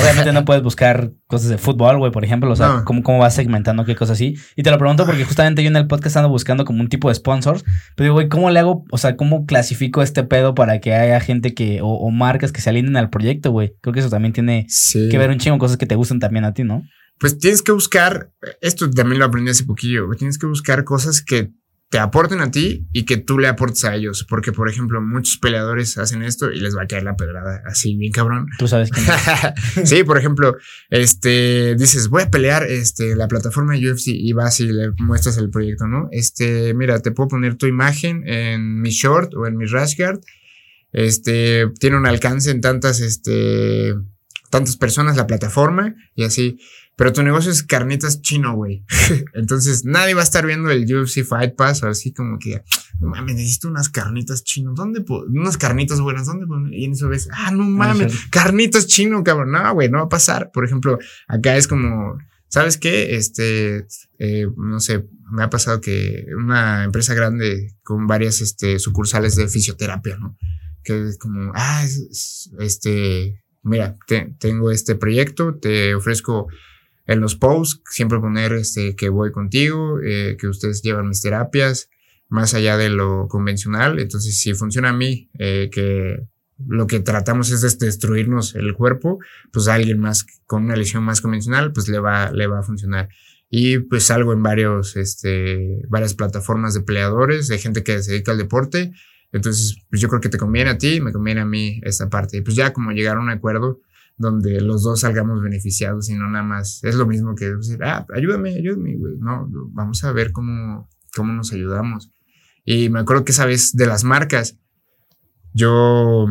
obviamente no puedes buscar cosas de fútbol, güey, por ejemplo. O sea, No. ¿cómo, ¿cómo vas segmentando qué cosas así? Y te lo pregunto porque justamente yo en el podcast ando buscando como un tipo de sponsors. Pero digo, güey, ¿cómo le hago? O sea, ¿cómo clasifico este pedo para que haya gente que, o, o marcas que se alineen al proyecto, güey? Creo que eso también tiene Sí. que ver un chingo con cosas que te gustan también a ti, ¿no? pues tienes que buscar, esto también lo aprendí hace poquillo, tienes que buscar cosas que te aporten a ti y que tú le aportes a ellos. Porque, por ejemplo, muchos peleadores hacen esto y les va a caer la pedrada así, bien cabrón. Tú sabes quién sí, por ejemplo, este, dices, voy a pelear este, la plataforma de UFC y vas y le muestras el proyecto, ¿no? Este, mira, te puedo poner tu imagen en mi short o en mi rash guard. Este, tiene un alcance en tantas, este, tantas personas la plataforma y así. Pero tu negocio es carnitas chino, güey. Entonces nadie va a estar viendo el UFC Fight Pass o así como que, no mames, necesito unas carnitas chino. ¿Dónde? Unas carnitas buenas. ¿Dónde? Y en eso ves, ah, no mames, carnitas chino, cabrón. No, güey, no va a pasar. Por ejemplo, acá es como, ¿sabes qué? Este, eh, no sé, me ha pasado que una empresa grande con varias este, sucursales de fisioterapia, ¿no? Que es como, ah, este, mira, tengo este proyecto, te ofrezco en los posts, siempre poner este, que voy contigo, eh, que ustedes llevan mis terapias, más allá de lo convencional. Entonces, si funciona a mí, eh, que lo que tratamos es destruirnos el cuerpo, pues a alguien más con una lesión más convencional, pues le va, le va a funcionar. Y pues salgo en varios, este, varias plataformas de peleadores, de gente que se dedica al deporte. Entonces, pues yo creo que te conviene a ti, me conviene a mí esta parte. Y pues ya como llegar a un acuerdo, donde los dos salgamos beneficiados y no nada más. Es lo mismo que decir, ah, ayúdame, ayúdame, güey. No, vamos a ver cómo, cómo nos ayudamos. Y me acuerdo que esa vez de las marcas, yo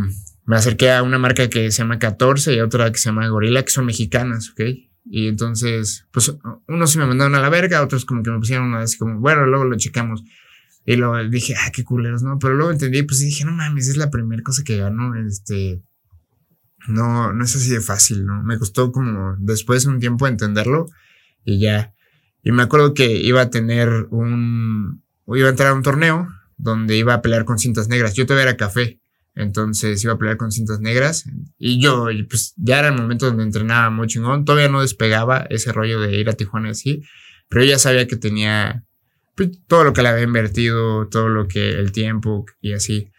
me acerqué a una marca que se llama 14 y otra que se llama Gorila, que son mexicanas, ¿ok? Y entonces, pues unos sí me mandaron a la verga, otros como que me pusieron así como, bueno, luego lo checamos. Y luego dije, ah, qué culeros, ¿no? Pero luego entendí, pues dije, no mames, es la primera cosa que gano, este, no, no es así de fácil, ¿no? Me costó como después un tiempo entenderlo y ya. Y me acuerdo que iba a tener un, iba a entrar a un torneo donde iba a pelear con cintas negras. Yo todavía era café, entonces iba a pelear con cintas negras y yo, pues ya era el momento donde entrenaba muy chingón. Todavía no despegaba ese rollo de ir a Tijuana así, pero ya sabía que tenía pues, todo lo que le había invertido, todo lo que el tiempo y así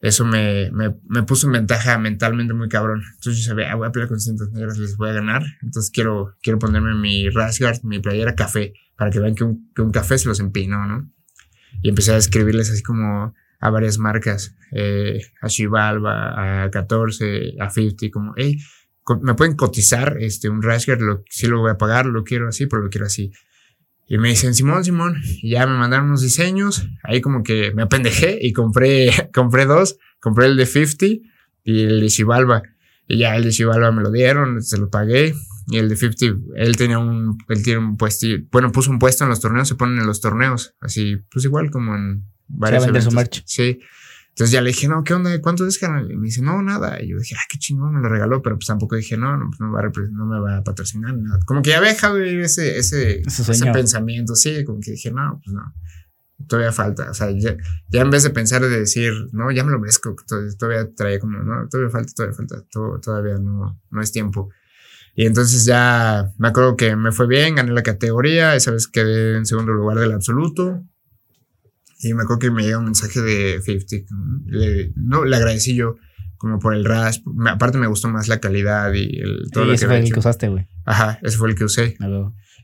eso me, me, me, puso en ventaja mentalmente muy cabrón. Entonces yo sabía, ah, voy a pelear con cintas negras, les voy a ganar. Entonces quiero, quiero ponerme mi Rasgard, mi playera café, para que vean que un, que un café se los empinó, ¿no? Y empecé a escribirles así como a varias marcas, eh, a Chivalva, a 14, a 50, como, hey, me pueden cotizar este, un Rasgard, lo, sí lo voy a pagar, lo quiero así, pero lo quiero así. Y me dicen, Simón, Simón, y ya me mandaron unos diseños. Ahí como que me apendejé y compré, compré dos. Compré el de 50 y el de Chivalva. Y ya el de Chivalva me lo dieron, se lo pagué. Y el de 50, él tenía un, él tiene un puesto, bueno, puso un puesto en los torneos, se ponen en los torneos. Así, pues igual como en varios. Su merch. Sí. Entonces ya le dije, no, ¿qué onda? ¿Cuánto es, canal? Y me dice, no, nada. Y yo dije, ah, qué chingón, me lo regaló, pero pues tampoco dije, no, no, pues no, me va a no me va a patrocinar nada. Como que ya había dejado ese, ese, ese, pensamiento, sí, como que dije, no, pues no, todavía falta. O sea, ya, ya, en vez de pensar de decir, no, ya me lo merezco, todavía traía como, no, todavía falta, todavía falta, todavía no, no es tiempo. Y entonces ya me acuerdo que me fue bien, gané la categoría, esa vez quedé en segundo lugar del absoluto. Y me acuerdo que me llega un mensaje de 50. Le, no, le agradecí yo como por el RAS. aparte me gustó más la calidad y el, todo lo ese que fue el que usaste, güey. Ajá, ese fue el que usé.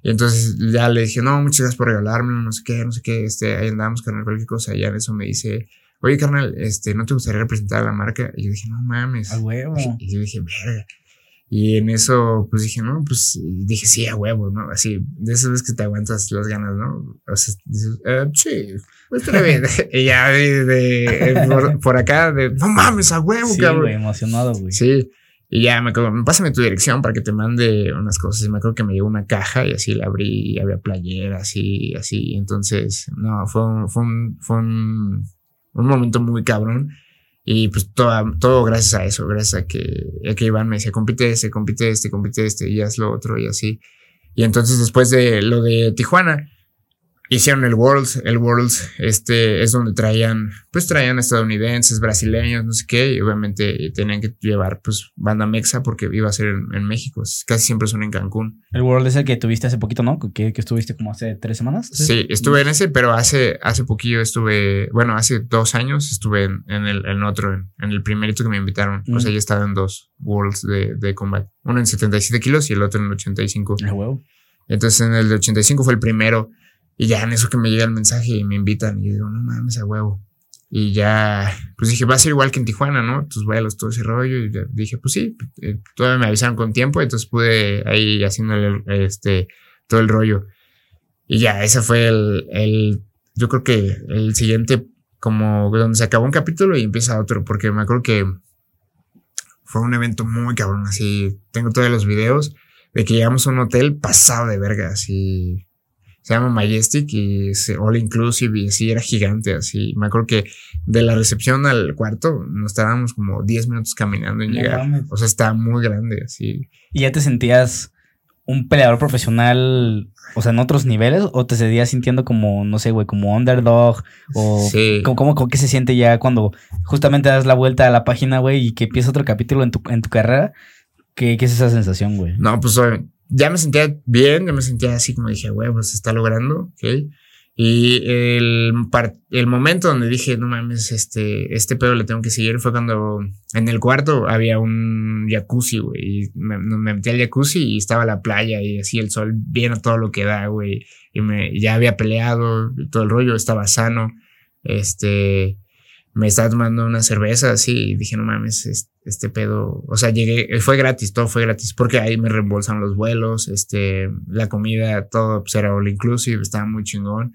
Y entonces ya le dije, no, muchas gracias por regalarme, no sé qué, no sé qué, este, ahí andamos, carnal, cualquier cosa. Y ya en eso me dice, oye, carnal, este, ¿no te gustaría representar a la marca? Y yo dije, no mames. A huevo. Y yo dije, verga. Y en eso, pues dije, no, pues dije, sí, a huevo, ¿no? Así, de esas veces que te aguantas las ganas, ¿no? O sea, dices, eh, sí, pues bien. y ya de, eh, por, acá, de, no mames, a huevo, sí, cabrón. Güey, emocionado, güey. Sí. Y ya me acuerdo, pásame tu dirección para que te mande unas cosas. Y me acuerdo que me llegó una caja y así la abrí y había playeras y así. Entonces, no, fue un, fue un, fue un, un momento muy cabrón. Y pues todo, todo gracias a eso, gracias a que, a que Iván me decía, compite este, compite este, compite este, y haz lo otro y así. Y entonces después de lo de Tijuana, hicieron el Worlds. El Worlds este, es donde traían, pues traían estadounidenses, brasileños, no sé qué, y obviamente tenían que llevar pues banda mexa porque iba a ser en, México. Casi siempre son en Cancún. El World es el que tuviste hace poquito, ¿no? Que, que estuviste como hace tres semanas. Sí, estuve en ese, pero hace, hace poquillo estuve, bueno, hace dos años estuve en, el en otro, en, el primerito que me invitaron. O sea, mm. ya estaba en dos Worlds de, de combat. Uno en 77 kilos y el otro en 85. Ah, huevo. Entonces en el de 85 fue el primero. Y ya en eso que me llega el mensaje y me invitan y digo, no mames, a huevo. Y ya, pues dije, va a ser igual que en Tijuana, ¿no? Tus vuelos, todo ese rollo. Y dije, pues sí, eh, todavía me avisaron con tiempo, entonces pude ahí haciendo este, todo el rollo. Y ya, ese fue el, el, yo creo que el siguiente, como donde se acabó un capítulo y empieza otro, porque me acuerdo que fue un evento muy cabrón, así, tengo todos los videos de que llegamos a un hotel pasado de verga, así, se llama Majestic y es all inclusive y así era gigante, así. Me acuerdo que de la recepción al cuarto nos estábamos como 10 minutos caminando en llegar. O sea, está muy grande, así. ¿Y ya te sentías un peleador profesional, o sea, en otros niveles? ¿O te seguías sintiendo como, no sé, güey, como underdog? ¿O sí. ¿cómo, qué se siente ya cuando justamente das la vuelta a la página, güey, y que empieza otro capítulo en tu, en tu carrera? ¿Qué, ¿Qué, es esa sensación, güey? No, pues ya me sentía bien, ya me sentía así como dije, güey, pues se está logrando, ¿ok? Y el, el momento donde dije, no mames, este, este pedo le tengo que seguir fue cuando en el cuarto había un jacuzzi, güey. Y me, metí al jacuzzi y estaba la playa y así el sol bien a todo lo que da, güey. Y me, ya había peleado todo el rollo, estaba sano. Este, me estaba tomando una cerveza así y dije, no mames, este, pedo, o sea, llegué, fue gratis, todo fue gratis, porque ahí me reembolsan los vuelos, este, la comida, todo pues, era all inclusive, estaba muy chingón.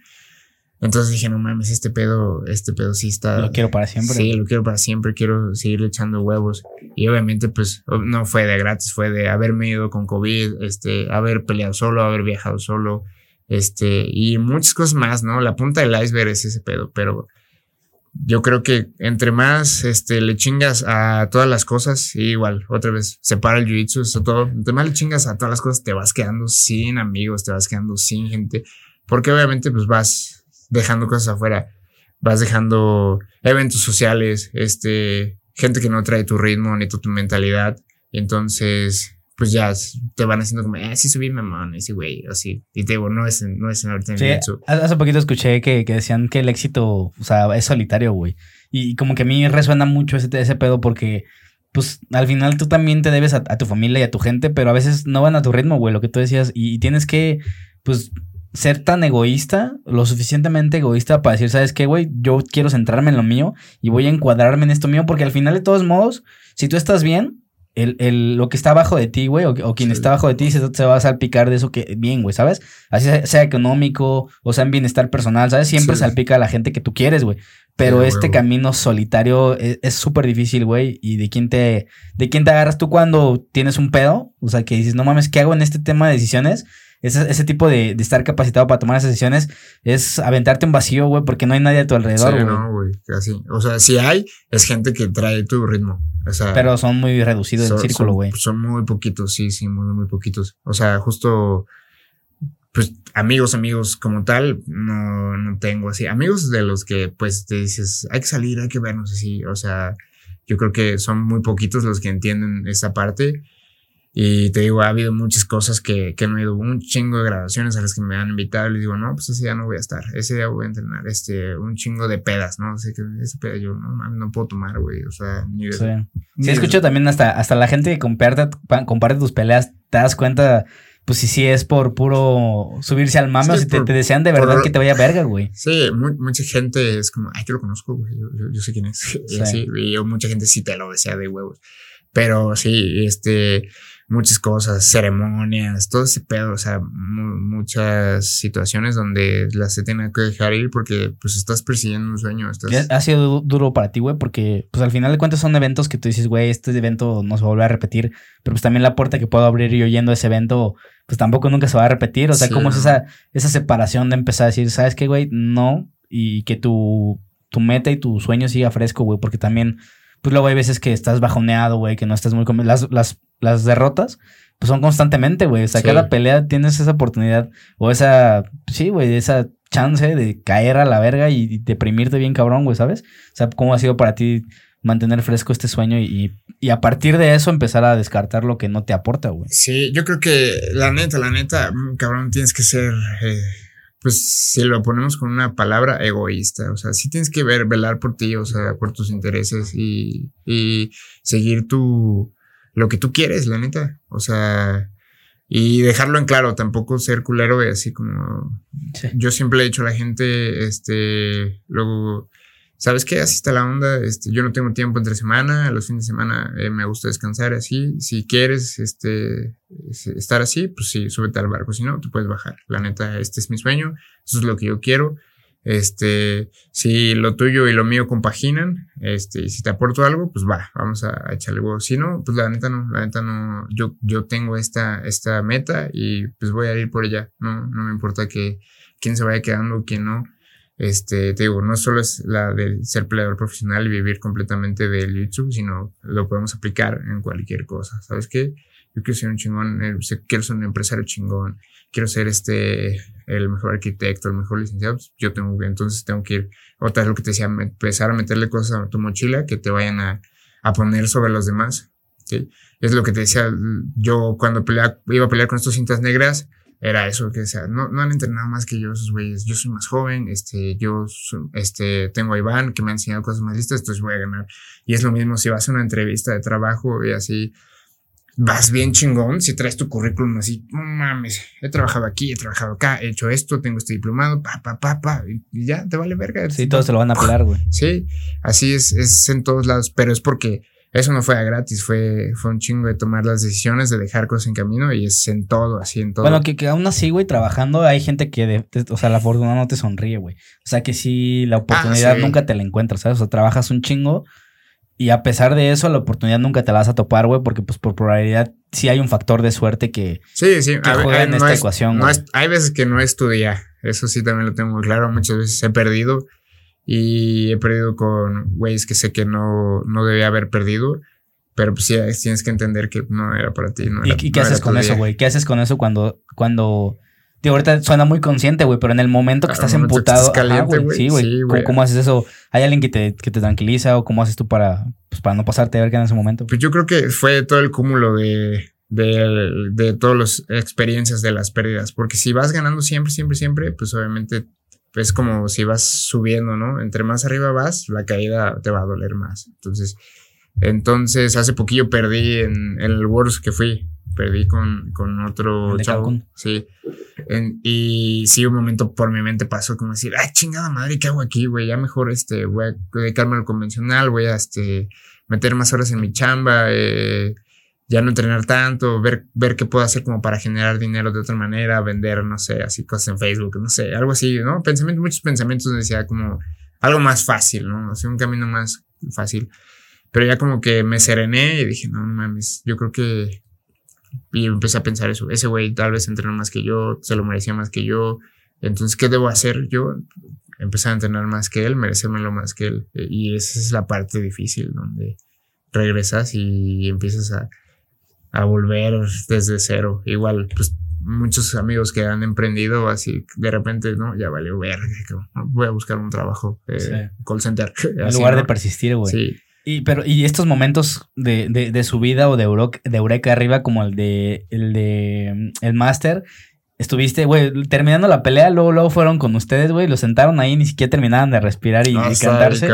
Entonces dije, no mames, este pedo, este pedo sí está. Lo quiero para siempre. Sí, lo quiero para siempre, quiero seguir echando huevos. Y obviamente, pues, no fue de gratis, fue de haberme ido con COVID, este, haber peleado solo, haber viajado solo, este, y muchas cosas más, ¿no? La punta del iceberg es ese pedo, pero yo creo que entre más este, le chingas a todas las cosas, igual, otra vez, separa el jiu-jitsu, eso todo. Entre más le chingas a todas las cosas, te vas quedando sin amigos, te vas quedando sin gente, porque obviamente pues vas dejando cosas afuera, vas dejando eventos sociales, este, gente que no trae tu ritmo ni tu, mentalidad. Entonces, pues ya te van haciendo como, eh, sí subí mamón, ese güey, así. Y te digo, no es, no es en ahorita sí, Hace poquito escuché que, que, decían que el éxito, o sea, es solitario, güey. Y como que a mí resuena mucho ese, ese pedo porque, pues, al final tú también te debes a, tu familia y a tu gente, pero a veces no van a tu ritmo, güey, lo que tú decías. Y, y tienes que, pues, ser tan egoísta, lo suficientemente egoísta para decir, ¿sabes qué, güey? Yo quiero centrarme en lo mío y voy a encuadrarme en esto mío porque al final, de todos modos, si tú estás bien, el, el, lo que está abajo de ti, güey, o, quien está abajo de ti se, se, va a salpicar de eso que bien, güey, ¿sabes? Así sea, económico o sea en bienestar personal, ¿sabes? Siempre salpica a la gente que tú quieres, güey. Pero este camino solitario es súper difícil, güey. ¿Y de quién te de quién te agarras tú cuando tienes un pedo? O sea, que dices, no mames, ¿qué hago en este tema de decisiones? Ese, ese tipo de, de, estar capacitado para tomar esas decisiones es aventarte un vacío, güey, porque no hay nadie a tu alrededor, güey. no, güey, casi. O sea, si hay, es gente que trae tu ritmo. O sea, Pero son muy reducidos el círculo, güey. Son, muy poquitos, sí, sí, muy, muy poquitos. O sea, justo, pues, amigos, amigos como tal, no, no tengo así. Amigos de los que, pues, te dices, hay que salir, hay que vernos así. O sea, yo creo que son muy poquitos los que entienden esta parte. Y te digo, ha habido muchas cosas que, que no he ido, un chingo de grabaciones a las que me han invitado y les digo, no, pues ese día no voy a estar, ese día voy a entrenar, este, un chingo de pedas, ¿no? Así que ese peda yo no, no puedo tomar, güey, o sea, ni de... Sí, sí escucho también hasta, hasta la gente que comparte, comparte tus peleas, te das cuenta, pues si sí es por puro subirse al mame o si te, desean de verdad que te vaya verga, güey. Sí, mucha gente es como, ay, que lo conozco, güey, yo, sé quién es. Y así, y mucha gente sí te lo desea de huevos. Pero sí, este, muchas cosas, ceremonias, todo ese pedo, o sea, muchas situaciones donde las se tiene que dejar ir porque pues estás persiguiendo un sueño. Estás... Ha sido duro para ti, güey, porque pues al final de cuentas son eventos que tú dices, güey, este evento no se va a volver a repetir, pero pues también la puerta que puedo abrir yo yendo a ese evento, pues tampoco nunca se va a repetir, o sea, ¿cómo es esa, esa separación de empezar a decir, ¿sabes qué, güey? No, y que tu, tu meta y tu sueño siga fresco, güey, porque también pues luego hay veces que estás bajoneado, güey, que no estás muy... Las, las, las derrotas, pues son constantemente, güey. O sea, cada pelea tienes esa oportunidad o esa, sí, güey, esa chance de caer a la verga y, deprimirte bien cabrón, güey, ¿sabes? O sea, ¿cómo ha sido para ti mantener fresco este sueño y, y, a partir de eso empezar a descartar lo que no te aporta, güey? Sí, yo creo que la neta, la neta, mm, cabrón, tienes que ser... Eh pues si lo ponemos con una palabra, egoísta. O sea, sí tienes que ver, velar por ti, o sea, por tus intereses y, y seguir tu, lo que tú quieres, la neta. O sea, Y dejarlo en claro, tampoco ser culero y así como... Yo siempre he dicho a la gente, este, luego, ¿sabes qué? Así está la onda, este, yo no tengo tiempo entre semana, los fines de semana eh, me gusta descansar así. Si quieres este, estar así, pues sí, súbete al barco, si no, tú puedes bajar. La neta, este es mi sueño, eso es lo que yo quiero. Este, si lo tuyo y lo mío compaginan, este, y si te aporto algo, pues va, vamos a, echarle huevo. Si no, pues la neta no, la neta no, yo, yo tengo esta, esta meta y pues voy a ir por ella. No, no me importa que quién se vaya quedando, quién no. Este, te digo, no solo es la de ser peleador profesional y vivir completamente del YouTube, sino lo podemos aplicar en cualquier cosa. ¿Sabes qué? Yo quiero ser un chingón, eh, quiero ser un empresario chingón, quiero ser este, el mejor arquitecto, el mejor licenciado, pues, yo tengo que, entonces tengo que ir, otra vez lo que te decía, empezar a meterle cosas a tu mochila que te vayan a, a poner sobre los demás. ¿sí? Es lo que te decía, yo cuando peleaba, iba a pelear con estas cintas negras, era eso que decía, no, no han entrenado más que yo, esos güeyes, yo soy más joven, este, yo, este, tengo a Iván que me ha enseñado cosas más listas, entonces voy a ganar. Y es lo mismo si vas a una entrevista de trabajo y así, vas bien chingón si traes tu currículum así, mames, he trabajado aquí, he trabajado acá, he hecho esto, tengo este diplomado, pa, pa, pa, pa, y ya te vale verga. Sí, todos se lo van a pelar, güey. Sí, así es, es en todos lados, pero es porque eso no fue a gratis, fue, fue un chingo de tomar las decisiones, de dejar cosas en camino y es en todo, así en todo. Bueno, que, que aún así, güey, trabajando hay gente que, de, o sea, la fortuna no te sonríe, güey. O sea, que sí, la oportunidad ah, nunca te la encuentras, ¿sabes? O sea, trabajas un chingo y a pesar de eso, la oportunidad nunca te la vas a topar, güey, porque pues por probabilidad sí hay un factor de suerte que, sí, sí. juega en esta ecuación. hay veces que no es tu día, eso sí también lo tengo muy claro. Muchas veces he perdido y he perdido con güeyes que sé que no, no debía haber perdido. Pero pues sí, tienes que entender que no era para ti. No ¿Y, qué haces con eso, güey? ¿Qué haces con eso cuando, cuando Digo, ahorita suena muy consciente, güey, pero en el momento que estás emputado. sí, güey. ¿Cómo, haces eso? ¿Hay alguien que te, que te tranquiliza o cómo haces tú para, pues, para no pasarte a ver qué en ese momento? Pues yo creo que fue todo el cúmulo de, de, de todas las experiencias de las pérdidas. Porque si vas ganando siempre, siempre, siempre, pues obviamente es como si vas subiendo, ¿no? Entre más arriba vas, la caída te va a doler más. Entonces, entonces hace poquillo perdí en, en el Worlds que fui perdí con, con otro chavo. Sí. y sí, un momento por mi mente pasó como decir, ay, chingada madre, ¿qué hago aquí, güey? Ya mejor este, voy a dedicarme a lo convencional, voy a este, meter más horas en mi chamba, eh, ya no entrenar tanto, ver, ver qué puedo hacer como para generar dinero de otra manera, vender, no sé, así cosas en Facebook, no sé, algo así, ¿no? Pensamientos, muchos pensamientos decía como algo más fácil, ¿no? O sea, un camino más fácil. Pero ya como que me serené y dije, no mames, yo creo que y empecé a pensar eso. Ese güey tal vez entrenó más que yo, se lo merecía más que yo. Entonces, ¿qué debo hacer yo? Empezar a entrenar más que él, merecérmelo más que él. Y esa es la parte difícil, donde regresas y empiezas a, a volver desde cero. Igual, pues muchos amigos que han emprendido así de repente, ¿no? Ya valió verga, voy a buscar un trabajo, eh, call center. En lugar de persistir, güey. Sí. Y, pero, y estos momentos de, de, de subida o de, de Eureka arriba, como el de el de el Master, estuviste, güey, terminando la pelea, luego, luego fueron con ustedes, güey, lo sentaron ahí, ni siquiera terminaban de respirar y, cantarse.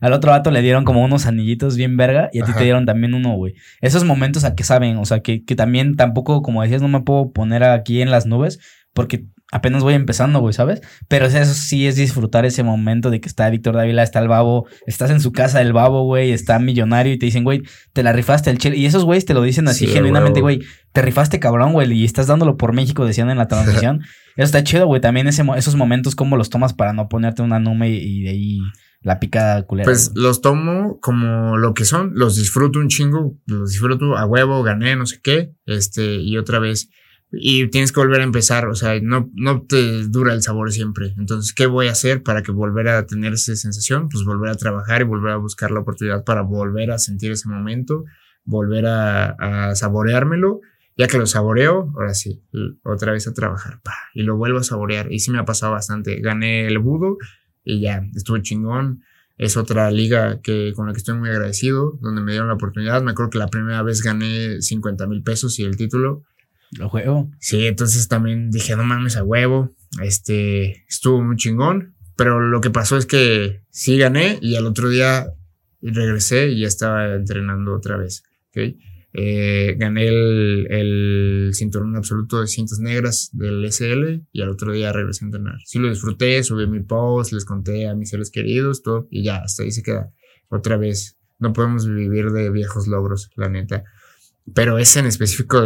Al otro vato le dieron como unos anillitos bien verga y a ti te dieron también uno, güey. Esos momentos a que saben, o sea, que, que también tampoco, como decías, no me puedo poner aquí en las nubes porque apenas voy empezando, güey, ¿sabes? Pero eso sí es disfrutar ese momento de que está Víctor Dávila, está el babo, estás en su casa el babo, güey, está millonario y te dicen, güey, te la rifaste el chile. Y esos güeyes te lo dicen así genuinamente, güey, te rifaste cabrón, güey, y estás dándolo por México, decían en la transmisión. eso está chido, güey, también ese, esos momentos, cómo los tomas para no ponerte una nume y de ahí la picada culera. Pues los tomo como lo que son, los disfruto un chingo, los disfruto a huevo, gané, no sé qué, este, y otra vez y tienes que volver a empezar, o sea, no, no te dura el sabor siempre. Entonces, ¿qué voy a hacer para que volver a tener esa sensación? Pues volver a trabajar y volver a buscar la oportunidad para volver a sentir ese momento, volver a, a saboreármelo. Ya que lo saboreo, ahora sí, otra vez a trabajar. Pa, y lo vuelvo a saborear. Y sí me ha pasado bastante. Gané el budo y ya, estuve chingón. Es otra liga que, con la que estoy muy agradecido, donde me dieron la oportunidad. Me acuerdo que la primera vez gané 50 mil pesos y el título lo juego. Sí, entonces también dije, no mames a huevo. Este estuvo muy chingón. Pero lo que pasó es que sí gané y al otro día regresé y ya estaba entrenando otra vez. ¿okay? Eh, gané el, el, cinturón absoluto de cintas negras del SL y al otro día regresé a entrenar. Sí lo disfruté, subí mi post, les conté a mis seres queridos, todo, y ya, hasta ahí se queda. Otra vez, no podemos vivir de viejos logros, la neta. Pero ese en específico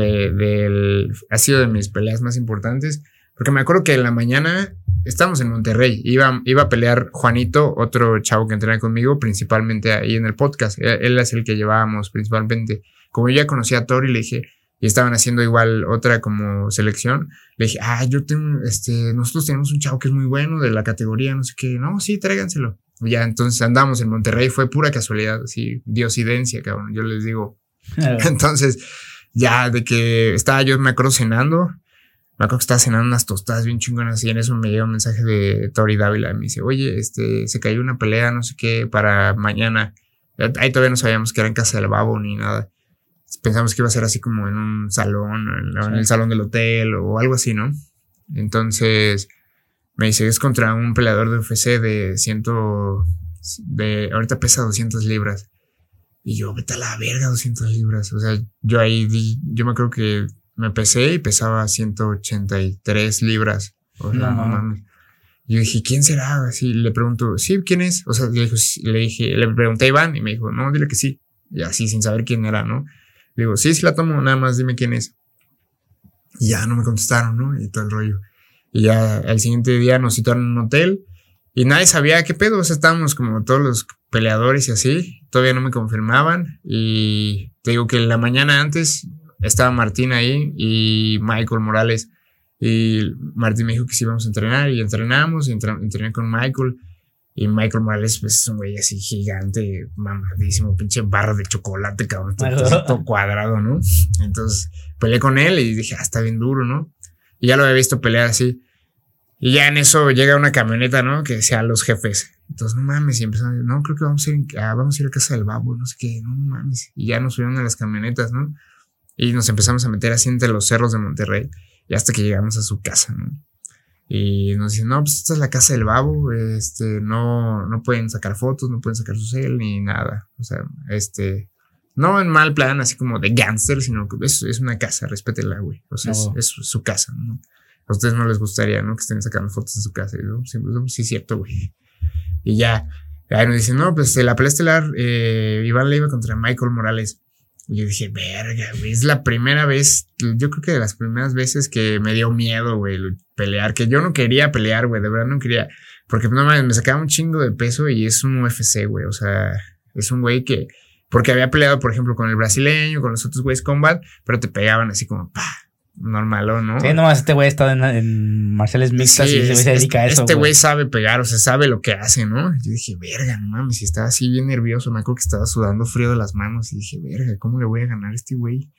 ha sido de mis peleas más importantes, porque me acuerdo que en la mañana estábamos en Monterrey, iba, iba a pelear Juanito, otro chavo que entrena conmigo, principalmente ahí en el podcast. Él es el que llevábamos principalmente como yo ya conocía a Tori, le dije, y estaban haciendo igual otra como selección, le dije, ah, yo tengo, este, nosotros tenemos un chavo que es muy bueno de la categoría, no sé qué, no, sí, tráiganselo. ya, entonces andamos en Monterrey, fue pura casualidad, así, diosidencia, cabrón, yo les digo. entonces, ya de que estaba yo, me acuerdo cenando, me acuerdo que estaba cenando unas tostadas bien chingonas y en eso me llega un mensaje de Tori Dávila y me dice, oye, este, se cayó una pelea, no sé qué, para mañana. Ahí todavía no sabíamos que era en casa del babo ni nada pensamos que iba a ser así como en un salón, en, el salón del hotel o algo así, ¿no? Entonces me dice, es contra un peleador de UFC de ciento, de, ahorita pesa 200 libras. Y yo, vete a la verga, 200 libras. O sea, yo ahí di, yo me acuerdo que me pesé y pesaba 183 libras. O sea, no, mames. Yo dije, ¿quién será? Así le pregunto, sí, ¿quién es? O sea, le, le dije, le pregunté a Iván y me dijo, no, dile que sí. Y así, sin saber quién era, ¿no? Le digo, sí, sí la tomo, nada más dime quién es. Y ya no me contestaron, ¿no? Y todo el rollo. Y ya al siguiente día nos citaron en un hotel y nadie sabía qué pedo. O sea, estábamos como todos los peleadores y así. Todavía no me confirmaban. Y te digo que la mañana antes estaba Martín ahí y Michael Morales. Y Martín me dijo que sí íbamos a entrenar y entrenamos y entrené con Michael. Y Michael Morales, pues es un güey así gigante, mamadísimo, pinche barra de chocolate, cabrón, todo, cuadrado, ¿no? Entonces peleé con él y dije, ah, está bien duro, ¿no? Y ya lo había visto pelear así. Y ya en eso llega una camioneta, ¿no? Que decía los jefes. Entonces, no mames, y empezamos, no, creo que vamos a ir, a, vamos a ir a casa del babo, no sé qué, no mames. Y ya nos subieron a las camionetas, ¿no? Y nos empezamos a meter así entre los cerros de Monterrey. Y hasta que llegamos a su casa, ¿no? Y nos dicen, no, pues esta es la casa del babo, este, no, no pueden sacar fotos, no pueden sacar su cel ni nada. O sea, este, no en mal plan, así como de gangster, sino que es, es una casa, respétela, güey. O sea, es, su casa, ¿no? A ustedes no les gustaría, ¿no? Que estén sacando fotos de su casa. Y yo, sí, sí, es cierto, güey. Y ya, ahí nos dicen, no, pues la pelea estelar, eh, Iván Leiva contra Michael Morales. Y yo dije, verga, güey, es la primera vez, yo creo que de las primeras veces que me dio miedo, güey, pelear, que yo no quería pelear, güey, de verdad no quería, porque no me sacaba un chingo de peso y es un UFC, güey, o sea, es un güey que, porque había peleado, por ejemplo, con el brasileño, con los otros güeyes combat, pero te pegaban así como, pa, normal, ¿no? Sí, nomás este güey está en, en marciales mixtas y se, dedica a eso. Este güey sabe pegar, o sea, sabe lo que hace, ¿no? Yo dije, verga, no mames, si estaba así bien nervioso, me acuerdo que estaba sudando frío de las manos y dije, verga, ¿cómo le voy a ganar a este güey?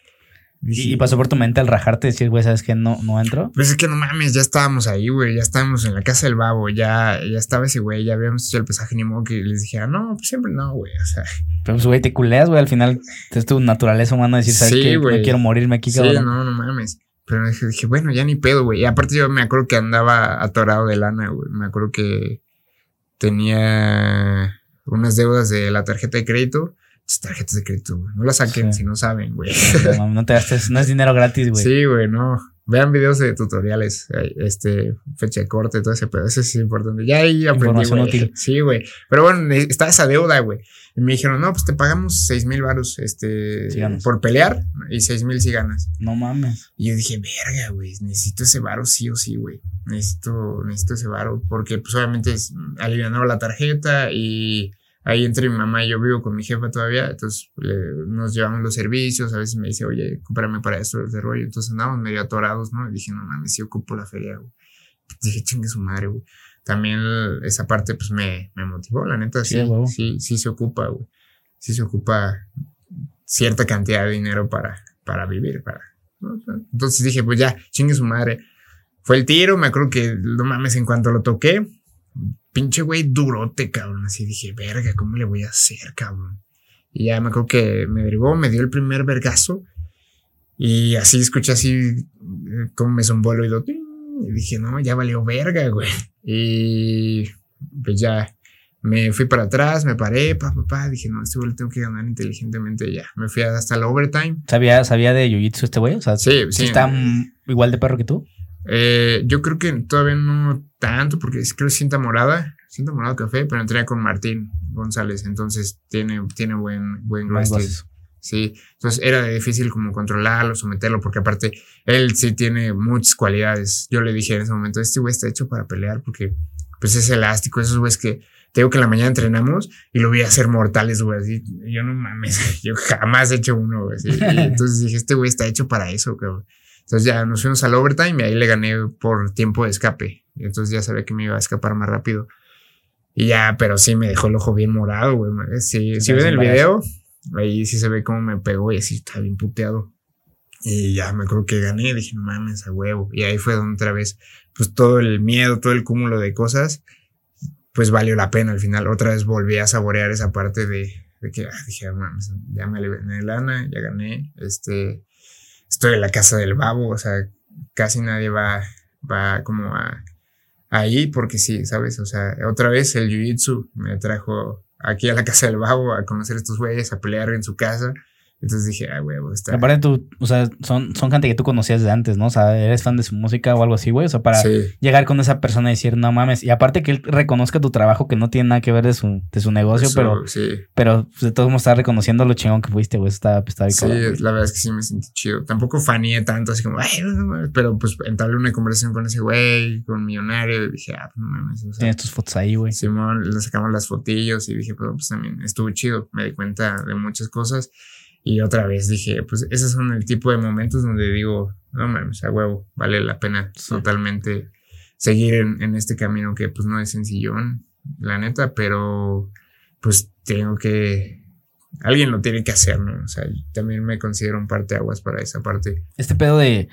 ¿Y pasó por tu mente al rajarte decir, güey, ¿sabes que no, no entro? Pues es que no mames, ya estábamos ahí, güey, ya estábamos en la casa del babo, ya, ya estaba ese güey, ya habíamos hecho el pesaje, ni modo que les dijera, no, pues siempre no, güey, o sea. Pero pues, güey, te culeas, güey, al final es tu naturaleza humana decir, ¿sabes que No quiero morirme aquí, cabrón. Sí, no, no mames. Pero dije, bueno, ya ni pedo, güey. Y aparte yo me acuerdo que andaba atorado de lana, güey. Me acuerdo que tenía unas deudas de la tarjeta de crédito. Tarjetas de crédito, güey. No las saquen si no saben, güey. No, no te gastes, no es dinero gratis, güey. Sí, güey, no. Vean videos de tutoriales, este, fecha de corte, todo ese pedo. Eso sí es importante. Ya ahí aprendí, güey. Sí, güey. Pero bueno, está esa deuda, güey. Y me dijeron, no, pues te pagamos seis mil varos, este, por pelear y seis mil si ganas. No mames. Y yo dije, verga, güey, necesito ese varo sí o sí, güey. Necesito, necesito ese varo porque pues obviamente alivianaba la tarjeta y ahí entre mi mamá y yo vivo con mi jefa todavía, entonces nos llevamos los servicios, a veces me dice, oye, cómprame para esto, de rollo, entonces andamos medio atorados, ¿no? Y dije, no mames, sí ocupo la feria, güey. Dije, chingue su madre, güey. También esa parte, pues, me, me motivó, la neta, sí, sí, sí, se ocupa, güey. Sí se ocupa cierta cantidad de dinero para, para vivir, para... Entonces dije, pues ya, chingue su madre. Fue el tiro, me acuerdo que, no mames, en cuanto lo toqué, pinche güey durote, cabrón. Así dije, verga, ¿cómo le voy a hacer, cabrón? Y ya me acuerdo que me derivó, me dio el primer vergazo. Y así escuché así eh, como me zumbó el oído. Y dije, no, ya valió verga, güey. Y pues ya Me fui para atrás, me paré, pa, pa, pa, dije, no, este güey lo tengo que ganar inteligentemente ya. Me fui hasta el overtime. ¿Sabía, sabía de Jiu-Jitsu este güey? O sea, Sí, sí. ¿está mm, igual de perro que tú? Eh, yo creo que todavía no tanto, porque creo que cinta morada, cinta morada café, pero entrené con Martín González, entonces tiene, tiene buen, buen. Sí, entonces era difícil como controlarlo, someterlo, porque aparte él sí tiene muchas cualidades. Yo le dije en ese momento, este güey está hecho para pelear porque pues es elástico, esos güeyes que te digo que en la mañana entrenamos y lo vi hacer mortales, güey, así, yo no mames, yo jamás he hecho uno, güey, entonces dije, este güey está hecho para eso, cabrón. Entonces ya nos fuimos al overtime y ahí le gané por tiempo de escape. Y entonces ya sabía que me iba a escapar más rápido. Y ya, pero sí me dejó el ojo bien morado, güey. Si Pero ven el video, ahí sí se ve cómo me pegó y así está bien puteado. Y ya me acuerdo que gané, dije, mames, a huevo. Y ahí fue donde otra vez, pues todo el miedo, todo el cúmulo de cosas, pues valió la pena al final. Otra vez volví a saborear esa parte de, de que ah, dije, "No mames, ya me gané lana, ya gané. Este, estoy en la casa del babo, o sea, casi nadie va, va como a ahí porque sí, ¿sabes? O sea, otra vez el jiu-jitsu me trajo aquí a la casa del babo a conocer a estos güeyes, a pelear en su casa. Entonces dije, ah, huevo, está. Aparte tú, o sea, son, son gente que tú conocías de antes, ¿no? O sea, eres fan de su música o algo así, güey. O sea, para Sí, llegar con esa persona y decir, no mames. Y aparte que él reconozca tu trabajo que no tiene nada que ver de su, de su negocio, eso, pero, sí. pero pues, de todos modos está reconociendo lo chingón que fuiste, güey. Está, está Sí, cabrón, la verdad es que sí me sentí chido. Tampoco faneé tanto, así como, ay, no, mames", pero pues entablé una conversación con ese güey, con Millonario, y dije, ah, pues no mames, o sea, Tienes tus fotos ahí, güey. Simón, le sacamos las fotillos y dije, pero pues también estuvo chido, me di cuenta de muchas cosas. Y otra vez dije, pues esos son el tipo de momentos donde digo, no mames, a huevo, vale la pena Sí. totalmente seguir en, en este camino que pues no es sencillón, la neta, pero pues tengo que, alguien lo tiene que hacer, ¿no? O sea, también me considero un parteaguas para esa parte. Este pedo de,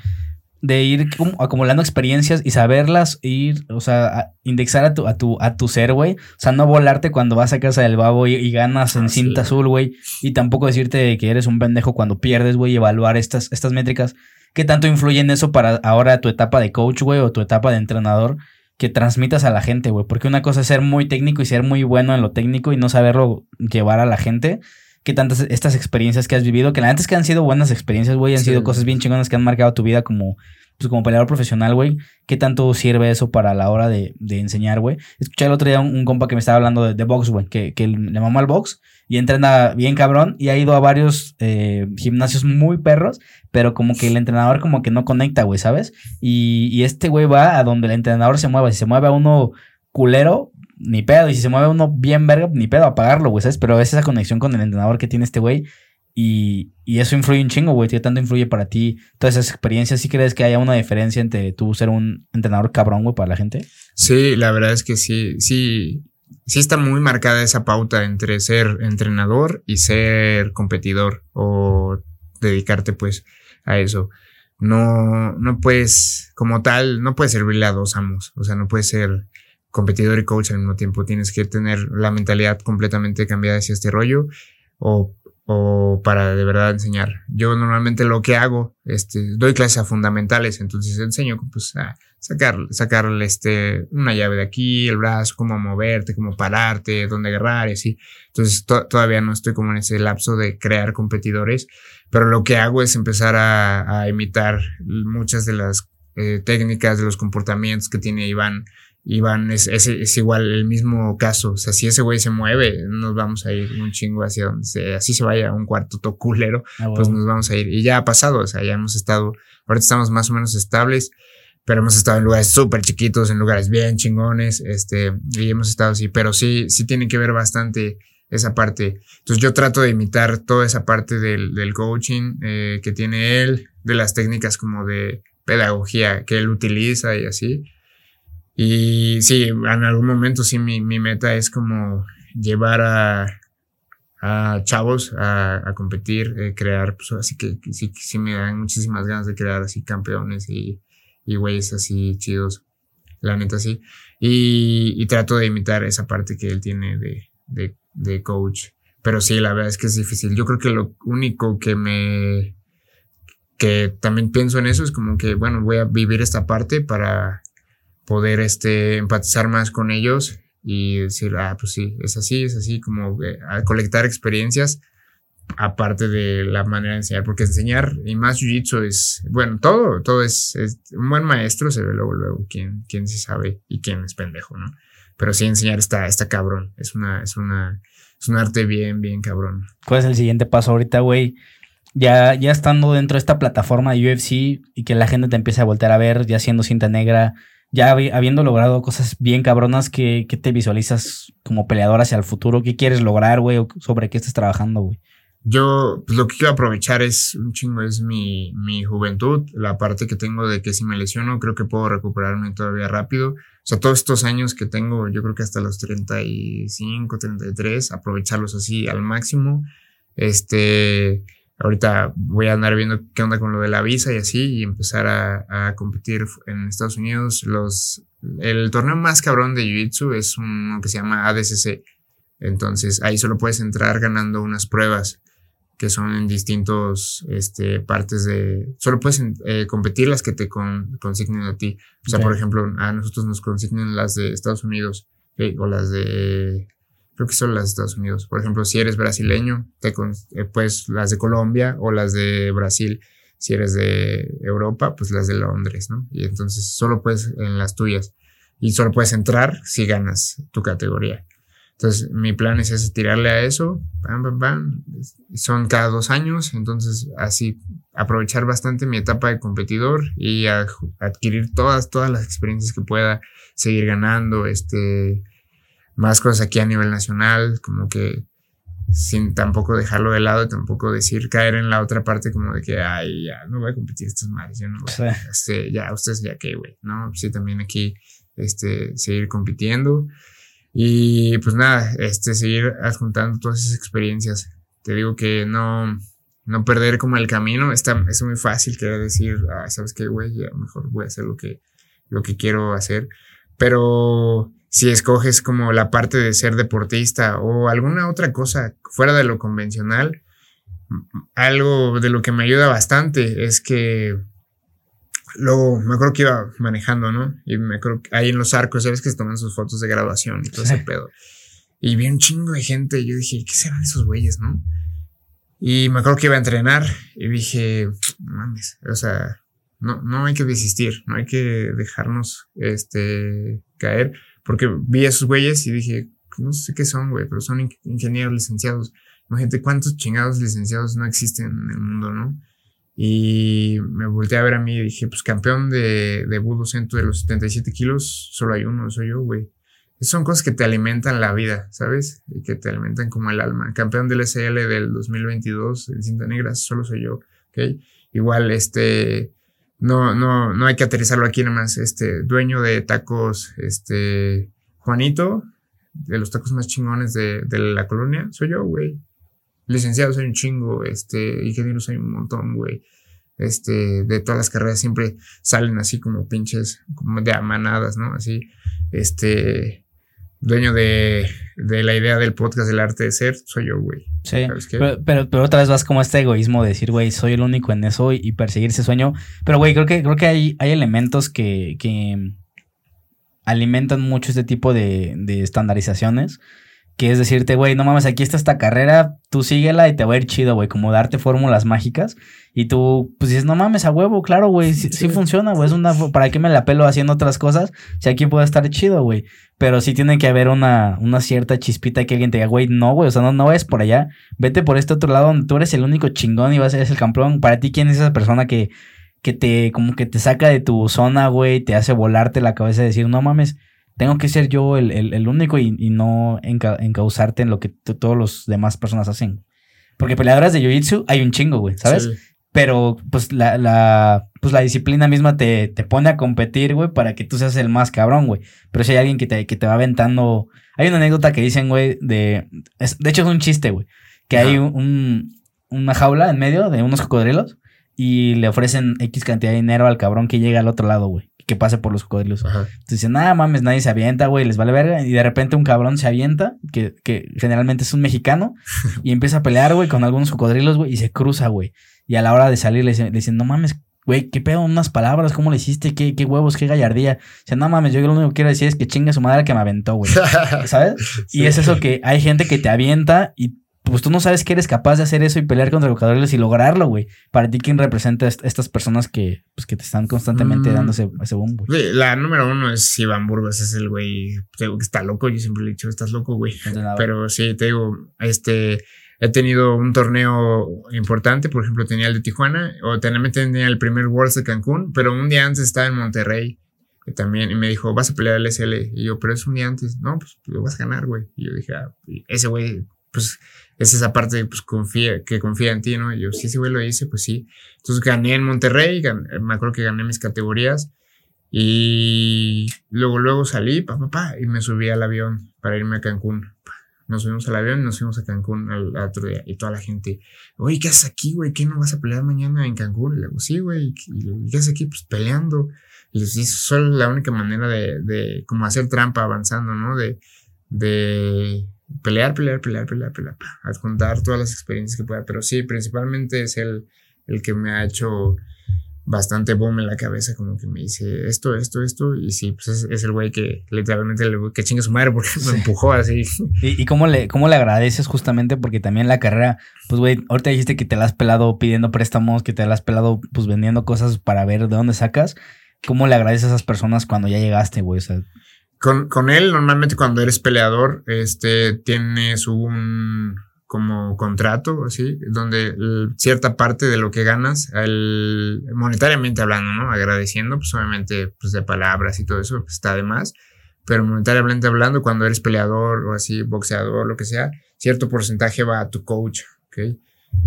de ir acumulando experiencias y saberlas, ir, o sea, a- indexar a tu, a tu, a tu ser, güey. O sea, no volarte cuando vas a casa del babo y, y ganas en Ah, cinta sí. azul, güey. Y tampoco decirte que eres un pendejo cuando pierdes, güey, y evaluar estas, estas métricas. ¿Qué tanto influye en eso para ahora tu etapa de coach, güey, o tu etapa de entrenador? Que transmitas a la gente, güey. Porque una cosa es ser muy técnico y ser muy bueno en lo técnico y no saberlo llevar a la gente. ¿Qué tantas estas experiencias que has vivido? Que la neta es que han sido buenas experiencias, güey. Han Sí. sido cosas bien chingonas que han marcado tu vida como, pues, como peleador profesional, güey. ¿Qué tanto sirve eso para la hora de, de enseñar, güey? Escuché el otro día un, un compa que me estaba hablando de, de box, güey. Que, que le mamó al box y entrena bien cabrón y ha ido a varios eh, gimnasios muy perros, pero como que el entrenador como que no conecta, güey, ¿sabes? Y, y este güey va a donde el entrenador se mueva. Si se mueve a uno culero, ni pedo. Y si se mueve uno bien verga, ni pedo, apagarlo, güey, ¿sabes? Pero es esa conexión con el entrenador que tiene este güey. Y, y eso influye un chingo, güey. ¿Qué tanto influye para ti todas esas experiencias? ¿Sí crees que haya una diferencia entre tú ser un entrenador cabrón, güey, para la gente? Sí, la verdad es que sí, sí, sí está muy marcada esa pauta entre ser entrenador y ser competidor o dedicarte pues a eso. No, no puedes, como tal, no puedes servirle a dos amos. O sea, no puedes ser competidor y coach al mismo tiempo. Tienes que tener la mentalidad completamente cambiada hacia este rollo o, o para de verdad enseñar. Yo normalmente lo que hago, este, doy clases a fundamentales, entonces enseño pues a sacar, sacarle este, una llave de aquí, el brazo, cómo moverte, cómo pararte, dónde agarrar y así. Entonces to- todavía no estoy como en ese lapso de crear competidores, pero lo que hago es empezar a, a imitar muchas de las eh, técnicas, de los comportamientos que tiene Iván. Iván es, es, es igual el mismo caso. O sea, si ese güey se mueve, nos vamos a ir un chingo hacia donde se, así se vaya a un cuarto todo culero Ah, pues nos vamos a ir. Y ya ha pasado, o sea, ya hemos estado, ahorita estamos más o menos estables, pero hemos estado en lugares súper chiquitos, en lugares bien chingones, este, y hemos estado así, pero sí, sí tiene que ver bastante esa parte. Entonces yo trato de imitar toda esa parte del, del coaching eh, que tiene él, de las técnicas como de pedagogía que él utiliza y así. Y sí, en algún momento sí mi, mi meta es como llevar a, a chavos a, a competir, eh, crear, pues así que, sí, sí me dan muchísimas ganas de crear así campeones y, y güeyes así chidos, la neta sí. Y, y trato de imitar esa parte que él tiene de, de, de coach. Pero sí, la verdad es que es difícil. Yo creo que lo único que me... que también pienso en eso es como que, bueno, voy a vivir esta parte para poder este, empatizar más con ellos y decir, ah, pues sí, es así, es así, como a colectar experiencias aparte de la manera de enseñar, porque enseñar y más jiu-jitsu es, bueno, todo, todo es, un buen maestro, se ve luego, luego quién, quién sí sabe y quién es pendejo, ¿no? Pero sí enseñar está, está cabrón, es una, es una, es un arte bien, bien cabrón. ¿Cuál es el siguiente paso ahorita, güey? Ya, ya estando dentro de esta plataforma de UFC y que la gente te empiece a voltear a ver, ya siendo cinta negra, ya habiendo logrado cosas bien cabronas, ¿qué, te visualizas como peleador hacia el futuro? ¿Qué quieres lograr, güey? ¿Sobre qué estás trabajando, güey? Yo, pues lo que quiero aprovechar es un chingo, es mi, mi juventud, la parte que tengo de que si me lesiono, creo que puedo recuperarme todavía rápido. O sea, todos estos años que tengo, yo creo que hasta los 35, 33, aprovecharlos así al máximo. Este, ahorita voy a andar viendo qué onda con lo de la visa y así, y empezar a, a competir en Estados Unidos. Los, el torneo más cabrón de Jiu-Jitsu es uno que se llama ADCC. Entonces ahí solo puedes entrar ganando unas pruebas que son en distintos este, partes de... Solo puedes eh, competir las que te consignen a ti. O sea, por ejemplo, a nosotros nos consignen las de Estados Unidos o las de... Que son las de Estados Unidos. Por ejemplo, si eres brasileño, te eh, pues las de Colombia o las de Brasil. Si eres de Europa, pues las de Londres, ¿no? Y entonces solo puedes en las tuyas. Y solo puedes entrar si ganas tu categoría. Entonces, mi plan es ese, tirarle a eso, Son cada dos años, entonces así aprovechar bastante mi etapa de competidor y adquirir todas, todas las experiencias que pueda, seguir ganando, este, más cosas aquí a nivel nacional, como que sin tampoco dejarlo de lado y tampoco decir caer en la otra parte como de que, ay, ya no voy a competir estas madres, ya no voy este, ya, ustedes ya que, güey, ¿no? Sí, también aquí, este, seguir compitiendo. Y pues nada, este, seguir adjuntando todas esas experiencias. Te digo que no, no perder como el camino. Está, es muy fácil querer decir, ah, ¿sabes qué, güey? Ya mejor voy a hacer lo que, lo que quiero hacer. Pero si escoges como la parte de ser deportista o alguna otra cosa fuera de lo convencional, algo de lo que me ayuda bastante es que Luego me acuerdo que iba manejando, ¿no? Y me acuerdo que ahí en los arcos, ¿sabes que se toman sus fotos de graduación y todo ese pedo? Y vi un chingo de gente y yo dije, ¿qué serán esos güeyes, no? Y me acuerdo que iba a entrenar y dije, mames, o sea, no, no hay que desistir, no hay que dejarnos este, caer, porque vi a esos güeyes y dije, no sé qué son, güey, pero son ingenieros licenciados. Imagínate cuántos chingados licenciados no existen en el mundo, ¿no? Y me volteé a ver a mí y dije, pues campeón de, de budo centro de los 77 kilos, solo hay uno, soy yo, güey. Son cosas que te alimentan la vida, ¿sabes? Y que te alimentan como el alma. Campeón del SL del 2022 en cinta negra, solo soy yo, ¿ok? Igual, este, no, no, no hay que aterrizarlo aquí nomás. Este, dueño de tacos, este, Juanito, de los tacos más chingones de, de la colonia, soy yo, güey licenciados hay un chingo, este, ingenieros hay un montón, güey. Este, de todas las carreras siempre salen así como pinches, como de amanadas, ¿no? Así, este, dueño de, de la idea del podcast del arte de ser, soy yo, güey. Sí, pero, pero, otra vez vas como este egoísmo de decir, güey, soy el único en eso y, perseguir ese sueño. Pero, güey, creo que, creo que hay, hay elementos que, que alimentan mucho este tipo de, de estandarizaciones que es decirte, güey, no mames, aquí está esta carrera, tú síguela y te va a ir chido, güey, como darte fórmulas mágicas. Y tú, pues dices, no mames, a huevo, claro, güey, sí, funciona, güey, es una, ¿para qué me la pelo haciendo otras cosas? Si aquí puede estar chido, güey. Pero sí tiene que haber una, una cierta chispita que alguien te diga, güey, no, güey, o sea, no, no vayas por allá, vete por este otro lado donde tú eres el único chingón y vas a ser el campeón. Para ti, ¿quién es esa persona que, que te, como que te saca de tu zona, güey, te hace volarte la cabeza y decir, no mames, tengo que ser yo el, único y, no encauzarte en lo que todos los demás personas hacen. Porque peleadoras de Jiu-Jitsu hay un chingo, güey, ¿sabes? Pero pues la, la, pues la disciplina misma te, te pone a competir, güey, para que tú seas el más cabrón, güey. Pero si hay alguien que te, que te va aventando... Hay una anécdota que dicen, güey, de... de hecho es un chiste, güey. Que hay un, una jaula en medio de unos cocodrilos y le ofrecen X cantidad de dinero al cabrón que llega al otro lado, güey que pase por los cocodrilos. Entonces dicen, nada mames, nadie se avienta, güey, les vale verga. Y de repente un cabrón se avienta, que, que generalmente es un mexicano, y empieza a pelear, güey, con algunos cocodrilos, güey, y se cruza, güey. Y a la hora de salir le dicen, no mames, güey, qué pedo, unas palabras, cómo le hiciste, qué, qué huevos, qué gallardía. O sea, no mames, yo lo único que quiero decir es que chingue su madre que me aventó, güey. ¿Sabes? Y es eso que hay gente que te avienta y pues tú no sabes que eres capaz de hacer eso y pelear contra los y lograrlo, güey. Para ti, ¿quién representa a estas personas que, pues, que te están constantemente mm. dando ese, ese boom, güey? La número uno es Iván Burgos, es el güey que está loco. Yo siempre le he dicho, estás loco, güey. Pero sí, te digo, este he tenido un torneo importante, por ejemplo, tenía el de Tijuana, o también tenía el primer Worlds de Cancún, pero un día antes estaba en Monterrey, que también, y me dijo, vas a pelear el SL, y yo, pero es un día antes, no, pues lo vas a ganar, güey, y yo dije, ah, ese güey, pues es esa parte pues confía, que confía en ti, ¿no? Y yo, sí, ese güey lo hice, pues sí. Entonces gané en Monterrey, me acuerdo que gané mis categorías, y luego, luego salí, pa, pa, pa, y me subí al avión para irme a Cancún nos fuimos al avión y nos fuimos a Cancún al, otro día. Y toda la gente, oye, ¿qué haces aquí, güey? ¿Qué no vas a pelear mañana en Cancún? Y le digo, sí, güey. ¿Y qué haces aquí? Pues peleando. Y les digo, solo la única manera de, de como hacer trampa avanzando, ¿no? De, de pelear, pelear, pelear, pelear, pelear, adjuntar todas las experiencias que pueda. Pero sí, principalmente es el, el que me ha hecho bastante boom en la cabeza, como que me dice esto, esto, esto, y sí, pues es, el güey que literalmente le que chingue su madre porque me empujó así. ¿Y, cómo, le, cómo le agradeces justamente? Porque también la carrera, pues güey, ahorita dijiste que te la has pelado pidiendo préstamos, que te la has pelado pues vendiendo cosas para ver de dónde sacas. ¿Cómo le agradeces a esas personas cuando ya llegaste, güey? O sea, con, con él, normalmente cuando eres peleador, este, tienes un como contrato, así, donde cierta parte de lo que ganas, el, monetariamente hablando, ¿no? Agradeciendo, pues obviamente, pues de palabras y todo eso pues, está de más, pero monetariamente hablando, cuando eres peleador o así, boxeador, lo que sea, cierto porcentaje va a tu coach, ¿ok?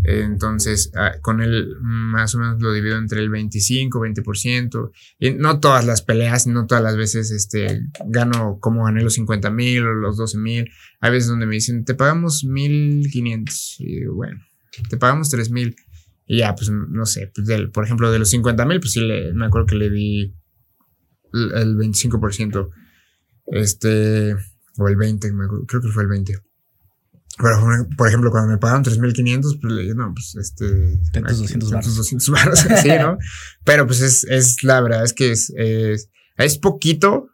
Entonces, ah, con él más o menos lo divido entre el 25, 20%. Y no todas las peleas, no todas las veces este, gano como gané los 50 mil o los 12 mil. Hay veces donde me dicen, te pagamos 1500. Y bueno, te pagamos 3 mil. Y ya, pues no sé, pues, por ejemplo, de los 50 mil, pues sí, le, me acuerdo que le di el 25%. Este, o el 20, creo que fue el 20. Pero, por ejemplo, cuando me pagaron 3.500, pues le dije, no, pues este... 200 baros. 200 baros, sí, ¿no? Pero pues es, es la verdad, es que es, es, es, poquito,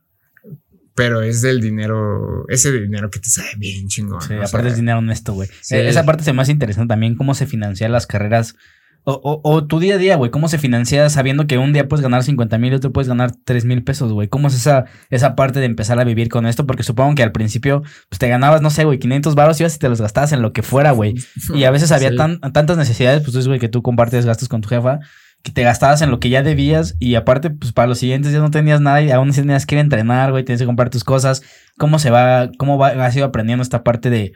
pero es del dinero, ese dinero que te sale bien chingón. Sí, aparte es dinero honesto, güey. Esa parte se me hace interesante también, cómo se financian las carreras o, o, tu día a día, güey, ¿cómo se financia sabiendo que un día puedes ganar 50 mil y otro puedes ganar 3 mil pesos, güey? ¿Cómo es esa, esa parte de empezar a vivir con esto? Porque supongo que al principio pues, te ganabas, no sé, güey, 500 baros y ibas y te los gastabas en lo que fuera, güey. Y a veces había tan, tantas necesidades, pues, güey, que tú compartes gastos con tu jefa, que te gastabas en lo que ya debías y aparte, pues, para los siguientes ya no tenías nada y aún así tenías que ir a entrenar, güey, tienes que comprar tus cosas. ¿Cómo se va, cómo va, has ido aprendiendo esta parte de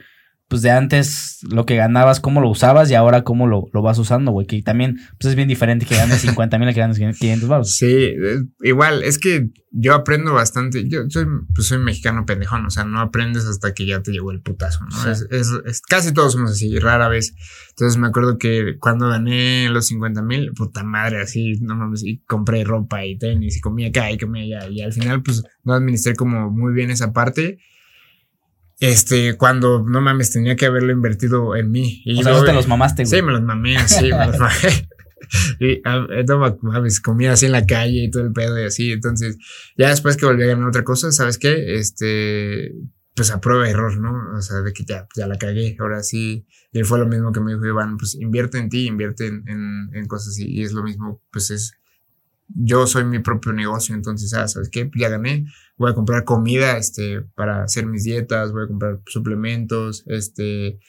pues de antes lo que ganabas, cómo lo usabas y ahora cómo lo, lo vas usando, güey. Que también pues es bien diferente que ganes 50 mil a que ganes 500 baros. Sí, igual, es que yo aprendo bastante. Yo soy, pues soy mexicano pendejón, o sea, no aprendes hasta que ya te llegó el putazo, ¿no? Es, es, casi todos somos así, rara vez. Entonces me acuerdo que cuando gané los 50 mil, puta madre, así, no mames, y compré ropa y tenis y comía acá y comía allá. Y al final, pues no administré como muy bien esa parte este, cuando no mames, tenía que haberlo invertido en mí. Y o sea, te los mamaste, güey. Sí, me los mamé, sí, me los mamé. y no mames, comía así en la calle y todo el pedo y así. Entonces, ya después que volví a ganar otra cosa, ¿sabes qué? Este, pues a prueba de error, ¿no? O sea, de que ya, ya la cagué. Ahora sí. Y fue lo mismo que me dijo Iván, pues invierte en ti, invierte en, en, en cosas así. Y es lo mismo, pues es yo soy mi propio negocio, entonces, ah, ¿sabes qué? Ya gané, voy a comprar comida, este, para hacer mis dietas, voy a comprar suplementos, este,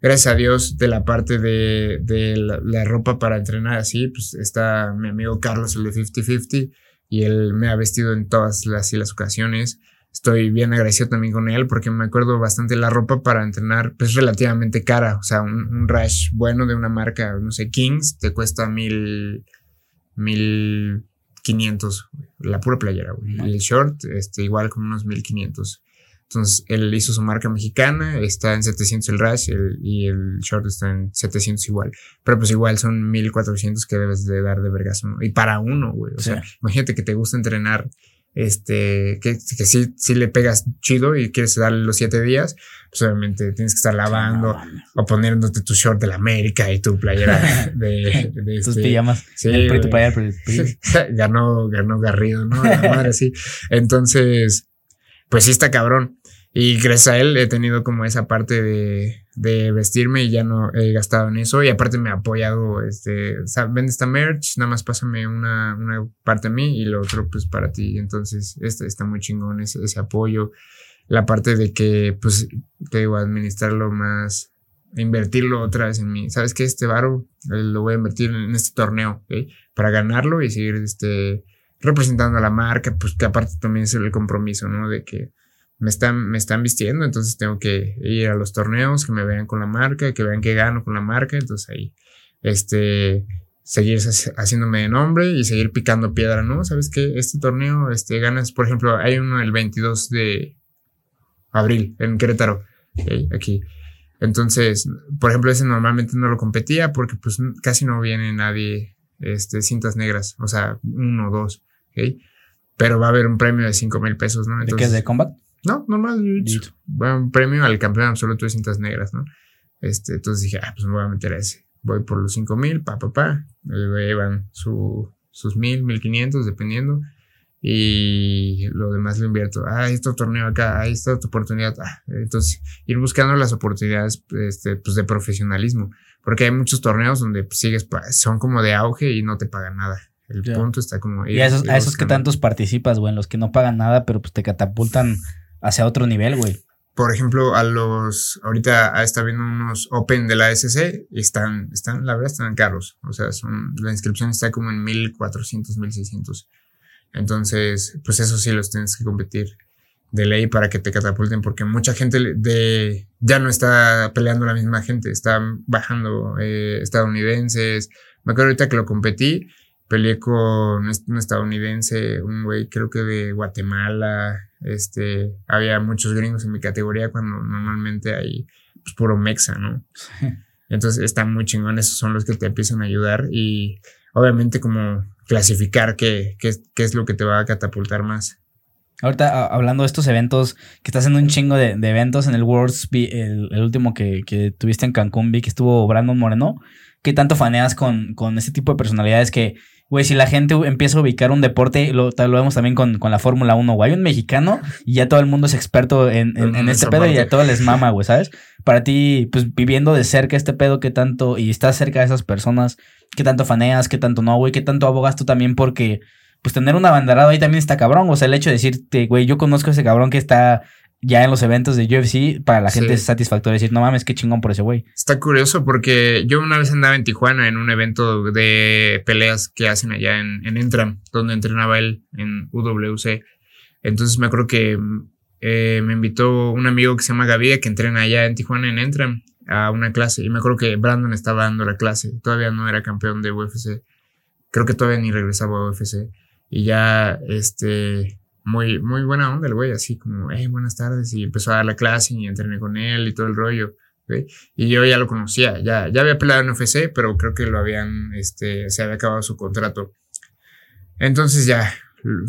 gracias a Dios, de la parte de, de la, ropa para entrenar así, pues está mi amigo Carlos, el de 50-50, y él me ha vestido en todas las, las ocasiones. Estoy bien agradecido también con él porque me acuerdo bastante la ropa para entrenar, pues relativamente cara. O sea, un, un rash bueno de una marca, no sé, Kings, te cuesta mil, 1500, la pura playera, güey. El short, este, igual como unos 1500. Entonces, él hizo su marca mexicana, está en 700 el Rush y el short está en 700 igual. Pero pues igual son 1400 que debes de dar de vergazo, ¿no? Y para uno, güey. O sea, imagínate que te gusta entrenar este, que, que sí, sí le pegas chido y quieres darle los siete días, pues obviamente tienes que estar lavando o poniéndote tu short de la América y tu playera de, de Tus este- pijamas. Sí, El tu güey. playera, ganó, ganó Garrido, ¿no? La madre, sí. Entonces, pues sí está cabrón. Y gracias a él he tenido como esa parte de, de vestirme y ya no he gastado en eso. Y aparte me ha apoyado, este, vende esta merch, nada más pásame una, una parte a mí y lo otro pues para ti. Entonces, este está muy chingón ese, ese apoyo. La parte de que, pues, te digo, administrarlo más, invertirlo otra vez en mí. ¿Sabes qué? Este varo eh, lo voy a invertir en este torneo. Para ganarlo y seguir, este, representando a la marca, pues que aparte también es el compromiso, ¿no? De que me están, me están vistiendo, entonces tengo que ir a los torneos, que me vean con la marca, que vean que gano con la marca, entonces ahí, este, seguir hac- haciéndome de nombre y seguir picando piedra, ¿no? ¿Sabes qué? Este torneo, este, ganas, por ejemplo, hay uno el 22 de abril en Querétaro, ¿ok? aquí. Entonces, por ejemplo, ese normalmente no lo competía porque pues casi no viene nadie, este, cintas negras, o sea, uno o dos, ¿ok? Pero va a haber un premio de 5 mil pesos, ¿no? ¿De qué de combat? No, normal. Jiu-jitsu. Un premio al campeón absoluto de cintas negras, ¿no? Este, entonces dije, ah, pues me voy a meter a ese. Voy por los 5 mil, pa, pa, pa. El güey van su, sus mil, mil quinientos, dependiendo. Y lo demás lo invierto. Ah, este torneo acá, ahí está tu oportunidad. Ah, entonces, ir buscando las oportunidades este, pues, de profesionalismo. Porque hay muchos torneos donde pues, sigues, son como de auge y no te pagan nada. El Ya. punto está como. Y a esos, ir a esos que tantos participas, güey, en los que no pagan nada, pero pues te catapultan hacia otro nivel, güey. por ejemplo, a los, ahorita está viendo unos Open de la SC y están, están, la verdad están caros. O sea, son, la inscripción está como en 1400, 1600. Entonces, pues eso sí los tienes que competir de ley para que te catapulten porque mucha gente de, ya no está peleando la misma gente, están bajando eh, estadounidenses. Me acuerdo ahorita que lo competí, peleé con un estadounidense, un güey creo que de Guatemala, este, había muchos gringos en mi categoría cuando normalmente hay pues, puro mexa, ¿no? Entonces está muy chingón, esos son los que te empiezan a ayudar y obviamente como clasificar qué, qué, qué es lo que te va a catapultar más. Ahorita a- hablando de estos eventos, que estás haciendo un chingo de, de eventos en el Worlds, el último que, que tuviste en Cancún, vi que estuvo Brandon Moreno. ¿Qué tanto faneas con, con ese tipo de personalidades que, güey, si la gente empieza a ubicar un deporte, lo, lo vemos también con, con la Fórmula 1, güey, hay un mexicano y ya todo el mundo es experto en, en- este pedo y a todos les mama, güey, ¿sabes? Para ti, pues viviendo de cerca este pedo, ¿qué tanto, y estás cerca de esas personas, qué tanto faneas, qué tanto no, güey, qué tanto abogas tú también porque pues tener un abanderado ahí también está cabrón. O sea, el hecho de decirte, güey, yo conozco a ese cabrón que está ya en los eventos de UFC, para la gente Sí. es satisfactorio decir, no mames, qué chingón por ese güey. Está curioso porque yo una vez andaba en Tijuana en un evento de peleas que hacen allá en, en Entram, donde entrenaba él en UWC. Entonces me acuerdo que eh, me invitó un amigo que se llama Gavide que entrena allá en Tijuana en Entram a una clase. Y me acuerdo que Brandon estaba dando la clase. Todavía no era campeón de UFC. Creo que todavía ni regresaba a UFC. Y ya, este, muy, muy buena onda el güey, así como, hey, buenas tardes. Y empezó a dar la clase y entrené con él y todo el rollo. ¿ok? Y yo ya lo conocía, ya, ya había peleado en UFC, pero creo que lo habían, este, se había acabado su contrato. Entonces ya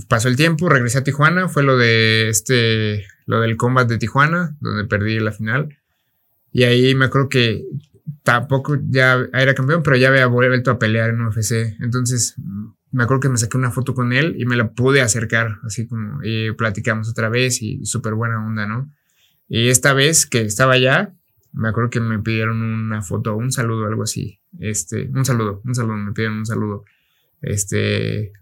pasó el tiempo, regresé a Tijuana, fue lo de este, lo del combat de Tijuana, donde perdí la final. Y ahí me acuerdo que tampoco ya era campeón, pero ya había vuelto a pelear en UFC. Entonces me acuerdo que me saqué una foto con él y me la pude acercar, así como, y platicamos otra vez y súper buena onda, ¿no? Y esta vez que estaba allá, me acuerdo que me pidieron una foto, un saludo, algo así. Este, un saludo, un saludo, me pidieron un saludo. Este,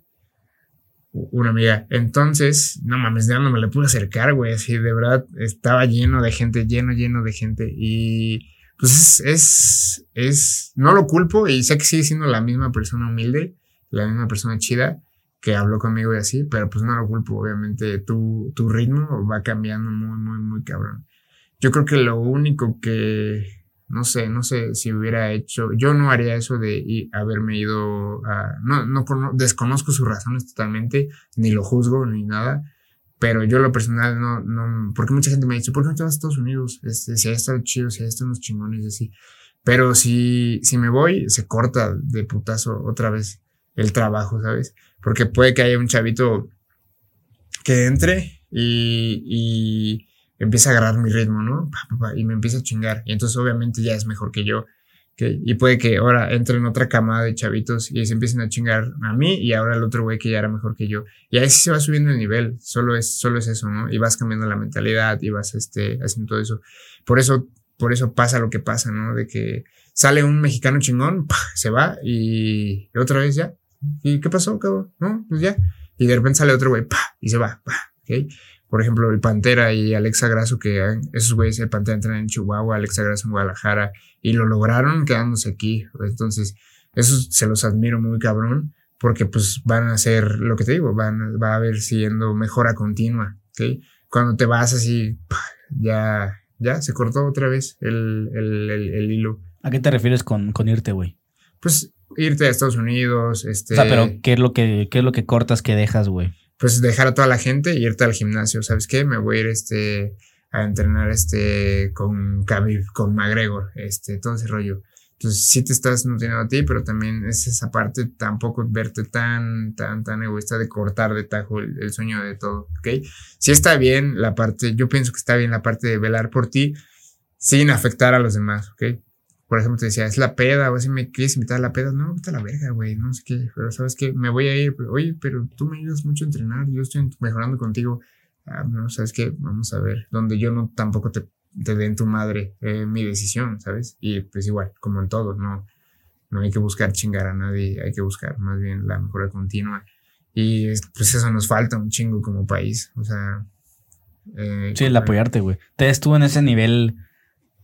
una amiga. Entonces, no mames, ya no me le pude acercar, güey. Así, de verdad, estaba lleno de gente, lleno, lleno de gente. Y pues es, es, es, no lo culpo y sé que sigue siendo la misma persona humilde, la misma persona chida que habló conmigo y así, pero pues no lo culpo. Obviamente tu, tu ritmo va cambiando muy, muy, muy cabrón. Yo creo que lo único que, no sé, no sé si hubiera hecho, yo no haría eso de haberme ido a, no, no, cono- desconozco sus razones totalmente, ni lo juzgo, ni nada, pero yo lo personal no, no, porque mucha gente me ha dicho, ¿por qué no te vas a Estados Unidos? Este, si ahí está chido, si ahí están los chingones así. Pero si, si me voy, se corta de putazo otra vez el trabajo, ¿sabes? Porque puede que haya un chavito que entre y, y empieza a agarrar mi ritmo, ¿no? Y me empieza a chingar. Y entonces obviamente ya es mejor que yo. Y puede que ahora entre en otra camada de chavitos y se empiecen a chingar a mí y ahora el otro güey que ya era mejor que yo. Y ahí sí se va subiendo el nivel, solo es, solo es eso, ¿no? Y vas cambiando la mentalidad y vas este, haciendo todo eso. Por eso, por eso pasa lo que pasa, ¿no? De que sale un mexicano chingón, se va y otra vez ya. ¿Y qué pasó, cabrón? No, pues ya. Y de repente sale otro güey, y se va, ¿ok? Por ejemplo, el Pantera y Alexa Grasso, que esos güeyes, el Pantera entran en Chihuahua, Alexa Grasso en Guadalajara, y lo lograron quedándose aquí. Entonces, eso se los admiro muy cabrón, porque pues van a hacer lo que te digo, van, va a haber siendo mejora continua, ¿ok? Cuando te vas así, ya, ya se cortó otra vez el, el, el, hilo. ¿A qué te refieres con, con irte, güey? Pues irte a Estados Unidos, este... O sea, pero ¿qué es lo que, qué es lo que cortas que dejas, güey? pues dejar a toda la gente y irte al gimnasio. ¿Sabes qué? Me voy a ir este, a entrenar este, con con McGregor, este, todo ese rollo. Entonces sí te estás nutriendo a ti, pero también es esa parte tampoco verte tan, tan, tan egoísta de cortar de tajo el, sueño de todo, ¿ok? Sí está bien la parte, yo pienso que está bien la parte de velar por ti sin afectar a los demás, ¿ok? Por ejemplo, te decía, es la peda, o si me quieres invitar a la peda, no, vete a la verga, güey, no sé qué, pero sabes que me voy a ir, oye, pero tú me ayudas mucho a entrenar, yo estoy mejorando contigo, ah, no, sabes qué, vamos a ver, donde yo no tampoco te, te den tu madre eh, mi decisión, ¿sabes? Y pues igual, como en todo, no, no hay que buscar chingar a nadie, hay que buscar más bien la mejora continua. Y pues eso nos falta un chingo como país, o sea... Eh, sí, el apoyarte, güey. Te estuvo en ese nivel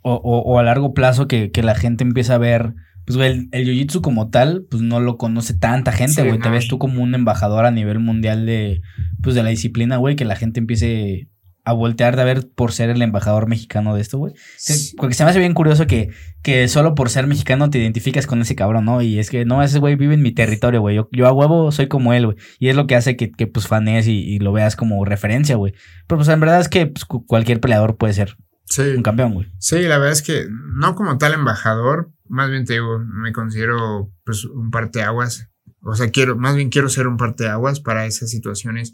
o, o, a largo plazo que, que, la gente empieza a ver, pues güey, el, el jiu-jitsu como tal, pues no lo conoce tanta gente, güey. Te ves tú como un embajador a nivel mundial de, pues de la disciplina, güey, que la gente empiece a voltear de ver por ser el embajador mexicano de esto, güey. Porque se me hace bien curioso que, que solo por ser mexicano te identificas con ese cabrón, ¿no? Y es que, no, ese güey vive en mi territorio, güey. Yo, yo, a huevo soy como él, güey. Y es lo que hace que, que pues fanees y, y, lo veas como referencia, güey. Pero pues en verdad es que pues, cualquier peleador puede ser Sí. Un campeón, güey. Sí, la verdad es que no como tal embajador, más bien te digo, me considero pues un parteaguas. O sea, quiero, más bien quiero ser un parteaguas para esas situaciones.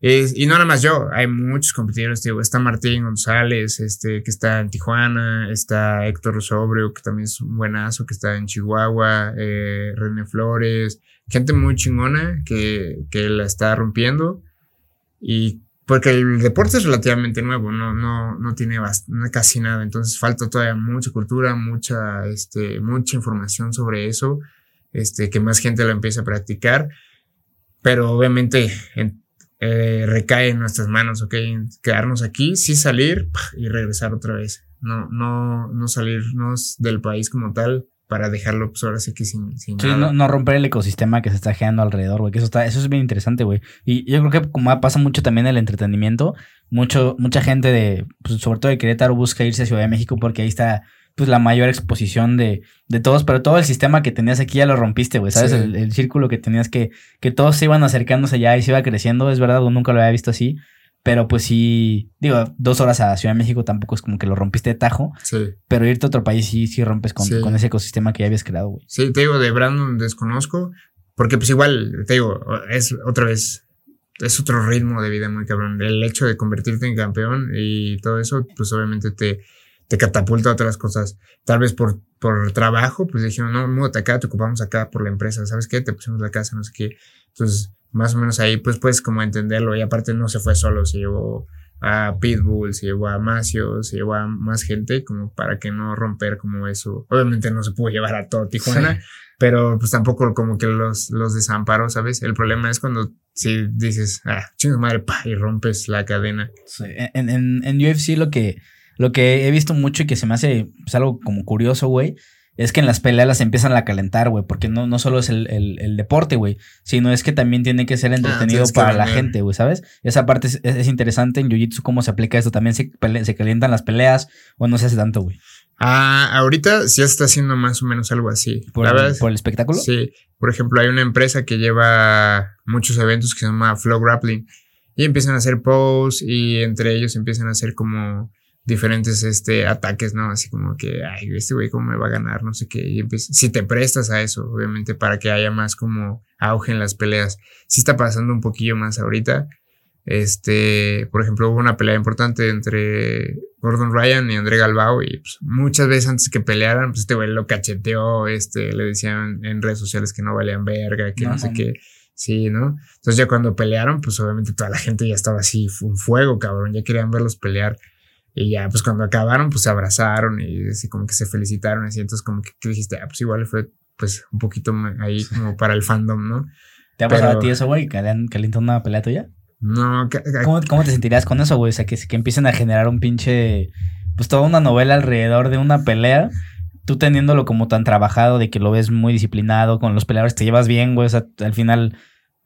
Es, y no nada más yo, hay muchos competidores, digo, está Martín González, este, que está en Tijuana, está Héctor Sobrio, que también es un buenazo, que está en Chihuahua, eh, René Flores, gente muy chingona que, que la está rompiendo. Y porque el deporte es relativamente nuevo, no, no, no tiene casi nada, entonces falta todavía mucha cultura, mucha, este, mucha información sobre eso, este, que más gente lo empiece a practicar, pero obviamente eh, recae en nuestras manos, ¿ok? Quedarnos aquí, sí salir y regresar otra vez, no, no, no salirnos del país como tal para dejarlo, pues ahora sí que sin, sin sí, No, no, romper el ecosistema que se está generando alrededor, güey. Que eso está, eso es bien interesante, güey. Y yo creo que como pasa mucho también el entretenimiento, mucho, mucha gente de, pues, sobre todo de Querétaro, busca irse a Ciudad de México porque ahí está pues la mayor exposición de, de todos, pero todo el sistema que tenías aquí ya lo rompiste, güey, ¿sabes? El, el, círculo que tenías que, que todos se iban acercándose allá y se iba creciendo, es verdad, nunca lo había visto así, pero pues sí, digo, dos horas a Ciudad de México tampoco es como que lo rompiste de tajo. Sí. Pero irte a otro país sí, sí rompes con, con ese ecosistema que ya habías creado, güey. Sí, te digo, de Brandon desconozco. Porque pues igual, te digo, es otra vez, es otro ritmo de vida muy cabrón. El hecho de convertirte en campeón y todo eso, pues obviamente te, te catapulta a otras cosas. Tal vez por, por trabajo, pues dijeron, no, múdate acá, te ocupamos acá por la empresa, ¿sabes qué? Te pusimos la casa, no sé qué. Entonces, más o menos ahí pues puedes como entenderlo y aparte no se fue solo, se llevó a Pitbull, se llevó a Macio, se llevó a más gente como para que no romper como eso. Obviamente no se pudo llevar a todo Tijuana, pero pues tampoco como que los, los desamparó, ¿sabes? El problema es cuando si dices, ah, chingo madre, pa, y rompes la cadena. Sí. En, en, en UFC lo que, lo que he visto mucho y que se me hace pues, algo como curioso, güey, es que en las peleas las empiezan a calentar, güey, porque no, no solo es el, el, deporte, güey, sino es que también tiene que ser ah, entretenido para la gente, güey, ¿sabes? Esa parte es, interesante en Jiu-Jitsu, cómo se aplica esto, también se, se calientan las peleas o no se hace tanto, güey. Ah, ahorita ya está haciendo más o menos algo así. ¿Por, el, ¿Por el espectáculo? Sí, por ejemplo, hay una empresa que lleva muchos eventos que se llama Flow Grappling y empiezan a hacer posts y entre ellos empiezan a hacer como diferentes este, ataques, ¿no? Así como que, ay, este güey cómo me va a ganar, no sé qué. Y si te prestas a eso, obviamente, para que haya más como auge en las peleas. Sí está pasando un poquillo más ahorita, Este, por ejemplo, hubo una pelea importante entre Gordon Ryan y André Galbao y pues, muchas veces antes que pelearan, pues este güey lo cacheteó, este, le decían en redes sociales que no valían verga, que no, sé qué. Sí, ¿no? Entonces ya cuando pelearon, pues obviamente toda la gente ya estaba así, un fuego, cabrón, ya querían verlos pelear. Y ya, pues cuando acabaron, pues se abrazaron y así como que se felicitaron. Así, entonces como que, dijiste, ah, pues igual fue pues un poquito ahí como para el fandom, ¿no? ¿Te ha pasado a ti eso, güey? ¿Calentó una pelea tuya? No. ¿Cómo, ¿Cómo, te sentirías con eso, güey? O sea, que, que empiecen a generar un pinche. Pues toda una novela alrededor de una pelea. Tú teniéndolo como tan trabajado, de que lo ves muy disciplinado, con los peleadores te llevas bien, güey. O sea, al final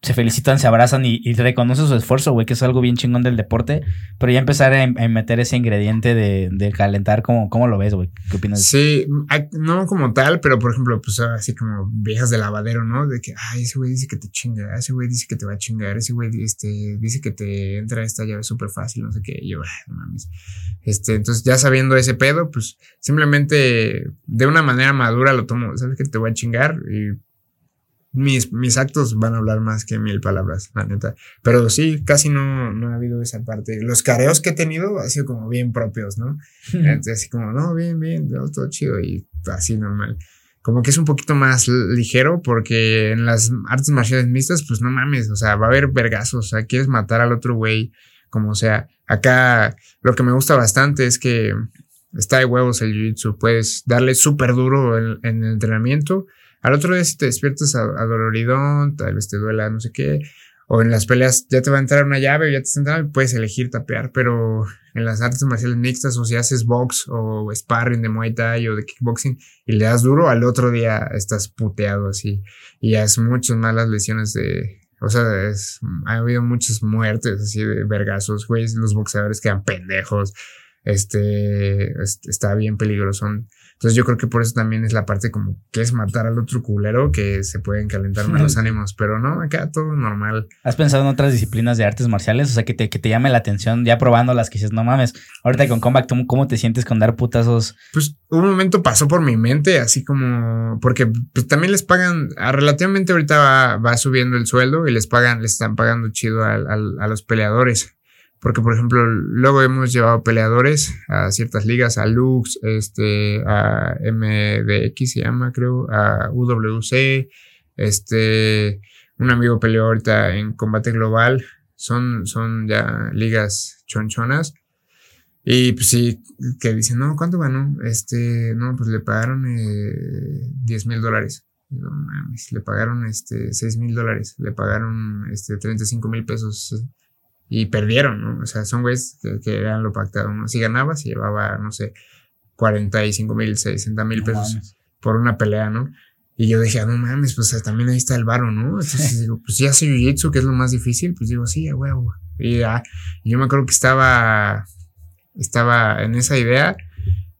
se felicitan, se abrazan y, y reconocen su esfuerzo, güey, que es algo bien chingón del deporte. Pero ya empezar a, meter ese ingrediente de, calentar, ¿cómo, ¿cómo, lo ves, güey? ¿Qué opinas? Sí, no como tal, pero por ejemplo, pues así como viejas de lavadero, ¿no? De que, ay, ese güey dice que te chinga, ese güey dice que te va a chingar, ese güey este, dice que te entra esta llave súper fácil, no sé qué. Y yo, ay, no mames. Este, entonces ya sabiendo ese pedo, pues simplemente de una manera madura lo tomo, ¿sabes que te voy a chingar? Y mis, mis actos van a hablar más que mil palabras, la neta. Pero sí, casi no, no ha habido esa parte. Los careos que he tenido han sido como bien propios, ¿no? Así como, no, bien, bien, todo chido y así normal. Como que es un poquito más ligero porque en las artes marciales mixtas, pues no mames, o sea, va a haber vergazos, o sea, quieres matar al otro güey, como sea. Acá lo que me gusta bastante es que está de huevos el jiu-jitsu, puedes darle súper duro en, en el entrenamiento al otro día si te despiertas adoloridón, tal vez te duela no sé qué, o en las peleas ya te va a entrar una llave o ya te está entrando puedes elegir tapear, pero en las artes marciales mixtas o si haces box o sparring de Muay Thai o de kickboxing y le das duro, al otro día estás puteado así y has muchas malas lesiones de... O sea, ha habido muchas muertes así de vergazos, güey, los boxeadores quedan pendejos, este, está bien peligroso. Entonces yo creo que por eso también es la parte como que es matar al otro culero que se pueden calentar más los ánimos, pero no, acá todo normal. ¿Has pensado en otras disciplinas de artes marciales? O sea, que te, que te llame la atención ya probando las que dices, no mames, ahorita con Combat, ¿cómo te sientes con dar putazos? Pues un momento pasó por mi mente, así como, porque pues, también les pagan, relativamente ahorita va, subiendo el sueldo y les pagan, les están pagando chido a los peleadores. Porque, por ejemplo, luego hemos llevado peleadores a ciertas ligas, a Lux, este, a MDX se llama, creo, a UWC, este, un amigo peleó ahorita en combate global, son, son ya ligas chonchonas. Y pues sí, que dicen, no, ¿cuánto ganó? Este, no, pues le pagaron eh, 10 mil dólares. Le pagaron este 6 mil dólares, le pagaron este 35 mil pesos y perdieron, ¿no? O sea, son güeyes que, eran lo pactado, ¿no? Si ganaba, se llevaba, no sé, 45 mil, 60 mil pesos por una pelea, ¿no? Y yo dije, ah, no mames, pues también ahí está el varo, ¿no? Entonces digo, pues ya hace jiu-jitsu, que es lo más difícil, pues digo, sí, a huevo. Y ya, yo me acuerdo que estaba, estaba en esa idea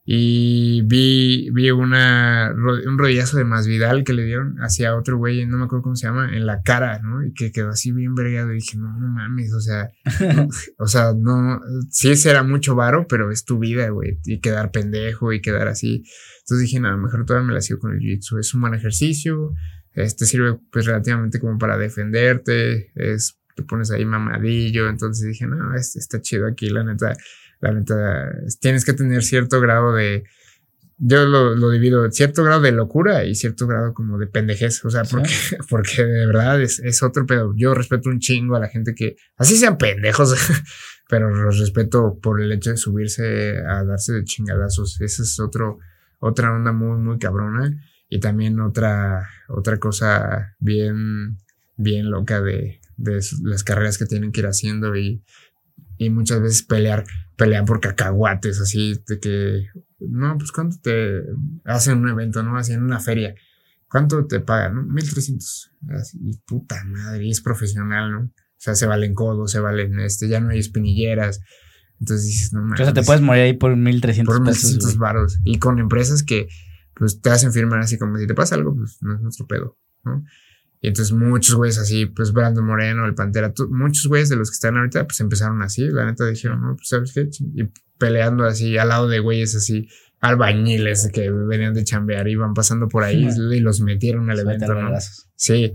y vi, vi una, un rodillazo de Masvidal que le dieron hacia otro güey, no me acuerdo cómo se llama, en la cara, ¿no? Y que quedó así bien vergado. Y dije, no, no mames, o sea, o sea, no, sí ese era mucho varo, pero es tu vida, güey. Y quedar pendejo y quedar así. Entonces dije, no, mejor todavía me la sigo con el jiu-jitsu. Es un buen ejercicio, este sirve pues relativamente como para defenderte, es, te pones ahí mamadillo. Entonces dije, no, este está chido aquí, la neta la neta, tienes que tener cierto grado de, yo lo, lo, divido, cierto grado de locura y cierto grado como de pendejez, o sea, porque, porque de verdad es, es, otro pedo. Yo respeto un chingo a la gente que, así sean pendejos, pero los respeto por el hecho de subirse a darse de chingadazos. Esa es otro, otra onda muy, muy cabrona. Y también otra, otra cosa bien, bien loca de, de las carreras que tienen que ir haciendo y, y muchas veces pelear pelean por cacahuates, así de que, no, pues cuánto te hacen un evento, ¿no? Así en una feria. ¿Cuánto te pagan? ¿no? 1300. Así, puta madre, es profesional, ¿no? O sea, se valen codos, se valen, este, ya no hay espinilleras. Entonces dices, no mames. O sea, te puedes morir ahí por 1300 Por 1300 baros. Y con empresas que, pues, te hacen firmar así como si te pasa algo, pues, no es nuestro pedo, ¿no? Y entonces muchos güeyes así, pues Brando Moreno, el Pantera, muchos güeyes de los que están ahorita, pues empezaron así, la neta dijeron, no, pues sabes qué, y peleando así al lado de güeyes así, albañiles que venían de chambear, iban pasando por ahí y los metieron al evento, ¿no? Sí.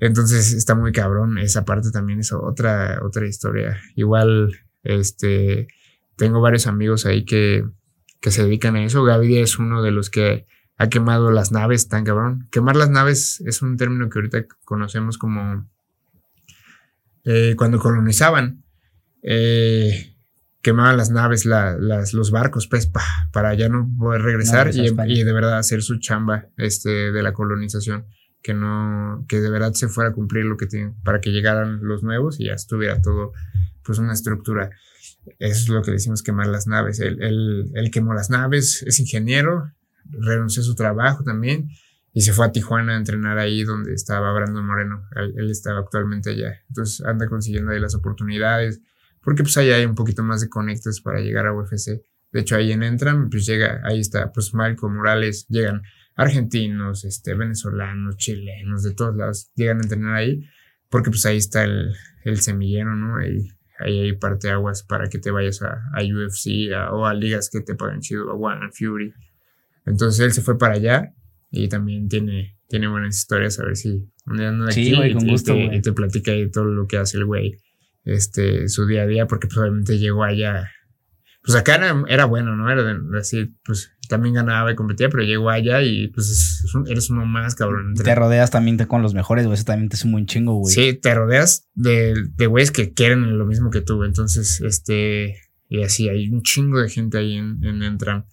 Entonces está muy cabrón. Esa parte también es otra, otra historia. Igual, este, tengo varios amigos ahí que, que se dedican a eso. Gaby es uno de los que ha quemado las naves tan cabrón. Quemar las naves es un término que ahorita conocemos como eh, cuando colonizaban. Eh, quemaban las naves, las, los barcos, pues, para ya no poder regresar y, de verdad hacer su chamba este, de la colonización, que no, que de verdad se fuera a cumplir lo que tienen, para que llegaran los nuevos y ya estuviera todo, pues, una estructura. Eso es lo que decimos quemar las naves. Él, quemó las naves, es ingeniero, renunció a su trabajo también y se fue a Tijuana a entrenar ahí donde estaba Brandon Moreno. Él, él estaba actualmente allá. Entonces anda consiguiendo ahí las oportunidades porque pues ahí hay un poquito más de conectos para llegar a UFC. De hecho, ahí en Entran, pues llega, ahí está, pues Marco Morales, llegan argentinos, este, venezolanos, chilenos, de todos lados, llegan a entrenar ahí, porque pues ahí está el, el semillero, ¿no? Ahí, ahí hay parte aguas para que te vayas a, a UFC o a ligas que te pagan chido, a One Fury. Entonces él se fue para allá y también tiene, tiene buenas historias, a ver si un día anda aquí y, con gusto, te, y, te, platica de todo lo que hace el güey este, su día a día, porque probablemente llegó allá. Pues acá era, bueno, ¿no? Era así, pues también ganaba y competía, pero llegó allá y pues eres uno más, cabrón. Te rodeas también con los mejores, güey. Eso también te es un chingo, güey. Sí, te rodeas de, de güeyes que quieren lo mismo que tú. Entonces, este, y así, hay un chingo de gente ahí en, en Entram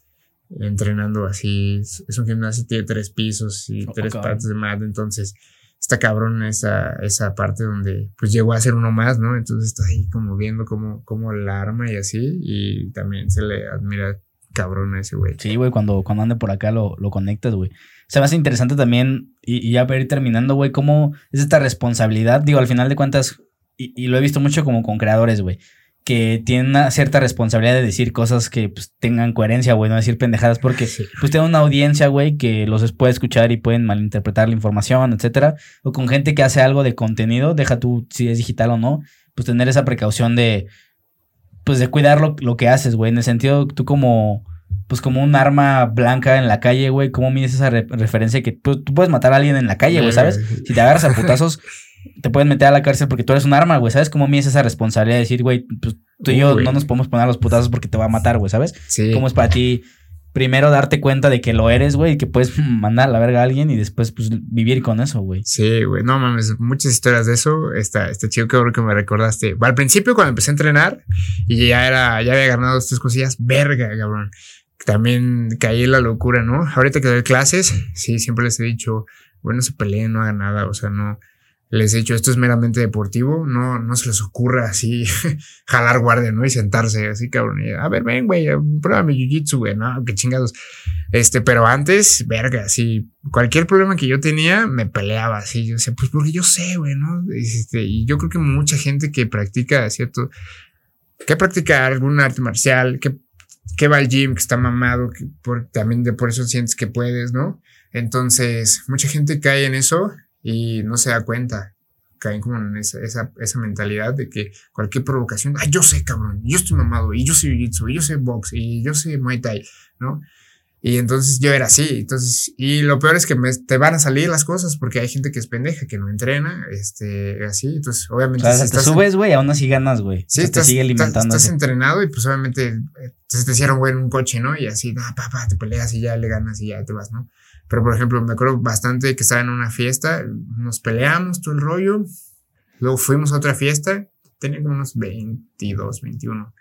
entrenando así. Es un gimnasio, tiene tres pisos y oh, tres partes de más. Entonces, está cabrón esa, esa parte donde pues llegó a ser uno más, ¿no? Entonces está ahí como viendo cómo, cómo la arma y así, y también se le admira cabrón a ese güey. Sí, güey, cuando, cuando ande por acá lo, lo conectas, güey. Se me hace interesante también, y, y ya para ir terminando, güey, cómo es esta responsabilidad, digo, al final de cuentas, y, y lo he visto mucho como con creadores, güey que tienen una cierta responsabilidad de decir cosas que pues, tengan coherencia, güey, no decir pendejadas, porque pues tienen una audiencia, güey, que los puede escuchar y pueden malinterpretar la información, etcétera. O con gente que hace algo de contenido, deja tú si es digital o no, pues tener esa precaución de, pues de cuidar lo, que haces, güey. En el sentido, tú como, pues como un arma blanca en la calle, güey, ¿cómo mides esa referencia que pues, tú puedes matar a alguien en la calle, güey, ¿sabes? Si te agarras a putazos te pueden meter a la cárcel porque tú eres un arma, güey. ¿Sabes cómo es esa responsabilidad de decir, güey, pues tú y yo no nos podemos poner a los putazos porque te va a matar, güey, ¿sabes? Sí. ¿Cómo es para ti primero darte cuenta de que lo eres, güey, y que puedes mandar a la verga a alguien y después, pues, vivir con eso, güey? Sí, güey. No mames, muchas historias de eso. Está, este chico que creo que me recordaste. al principio, cuando empecé a entrenar y ya era, ya había ganado estas cosillas, verga, cabrón. También caí en la locura, ¿no? Ahorita que doy clases, sí, siempre les he dicho, bueno, se peleen, no hagan nada, o sea, no les he dicho, esto es meramente deportivo, no, no se les ocurra así jalar guardia, ¿no? Y sentarse así, cabrón. a ver, ven, güey, prueba mi jiu-jitsu, güey, no, qué chingados. Este, pero antes, verga, así, cualquier problema que yo tenía, me peleaba así. Yo decía, pues porque yo sé, güey, ¿no? Este, y yo creo que mucha gente que practica, ¿cierto? Que practica algún arte marcial, que, que va al gym, que está mamado, que por, también de por eso sientes que puedes, ¿no? Entonces, mucha gente cae en eso y no se da cuenta. Caen como en esa, esa, esa mentalidad de que cualquier provocación, ay, yo sé, cabrón, yo estoy mamado, y yo sé jiu-jitsu, y yo sé box, y yo sé muay thai, ¿no? Y entonces yo era así, entonces, y lo peor es que me, te van a salir las cosas porque hay gente que es pendeja, que no entrena, este, así, entonces obviamente... O sea, te subes, güey, aún así ganas, güey. Sí, te sigue alimentando. Estás, entrenado y pues obviamente eh, te hicieron, güey, en un coche, ¿no? Y así, ah, papá, te peleas y ya le ganas y ya te vas, ¿no? Pero, por ejemplo, me acuerdo bastante que estaba en una fiesta, nos peleamos todo el rollo. Luego fuimos a otra fiesta, tenía unos 22, 21.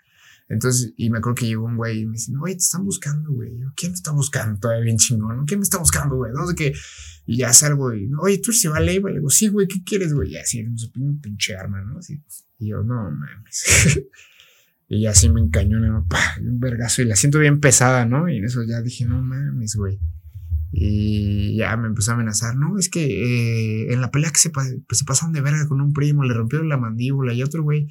Entonces, y me acuerdo que llegó un güey y me dice, oye, te están buscando, güey. ¿Quién me está buscando? Todavía bien chingón, ¿Quién me está buscando, güey? No sé. Y ya salgo y, oye, tú eres vale, güey. Le digo, sí, güey, ¿qué quieres, güey? Y así, un pinche arma, ¿no? Y yo, no mames. y así me encañó, ¿no? un vergazo. Y la siento bien pesada, ¿no? Y en eso ya dije, no mames, güey. Y ya me empezó a amenazar, no, es que eh, en la pelea que se, pues, se pasaron de verga con un primo, le rompieron la mandíbula y otro güey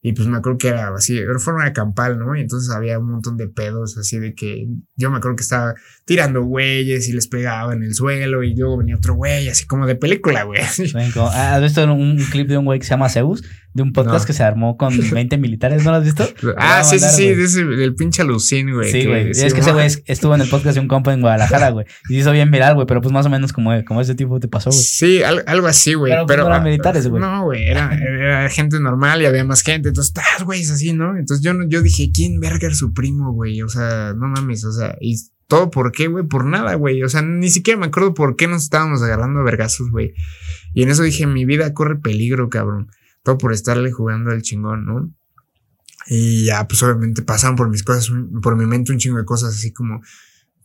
Y pues me acuerdo que era así, era forma de campal, ¿no? Y entonces había un montón de pedos así de que yo me acuerdo que estaba tirando güeyes y les pegaba en el suelo y luego venía otro güey, así como de película, güey. ¿Has visto un clip de un güey que se llama Zeus? De un podcast que se armó con 20 militares, ¿no lo has visto? Ah, sí, sí, sí, del pinche Lucín, güey. Sí, güey. es que ese güey estuvo en el podcast de un compa en Guadalajara, güey. Y hizo bien viral, güey, pero pues más o menos como, como ese tipo te pasó, güey. Sí, algo así, güey. Pero, pues, pero no eran militares, güey. No, güey, era, gente normal y había más gente. Entonces, güey, güeyes así, ¿no? Entonces yo, yo dije, ¿quién verga es su primo, güey? O sea, no mames, o sea, y todo por qué, güey, por nada, güey. O sea, ni siquiera me acuerdo por qué nos estábamos agarrando a vergazos, güey. Y en eso dije, mi vida corre peligro, cabrón todo por estarle jugando al chingón, ¿no? Y ya, pues obviamente pasaron por mis cosas, por mi mente un chingo de cosas así como,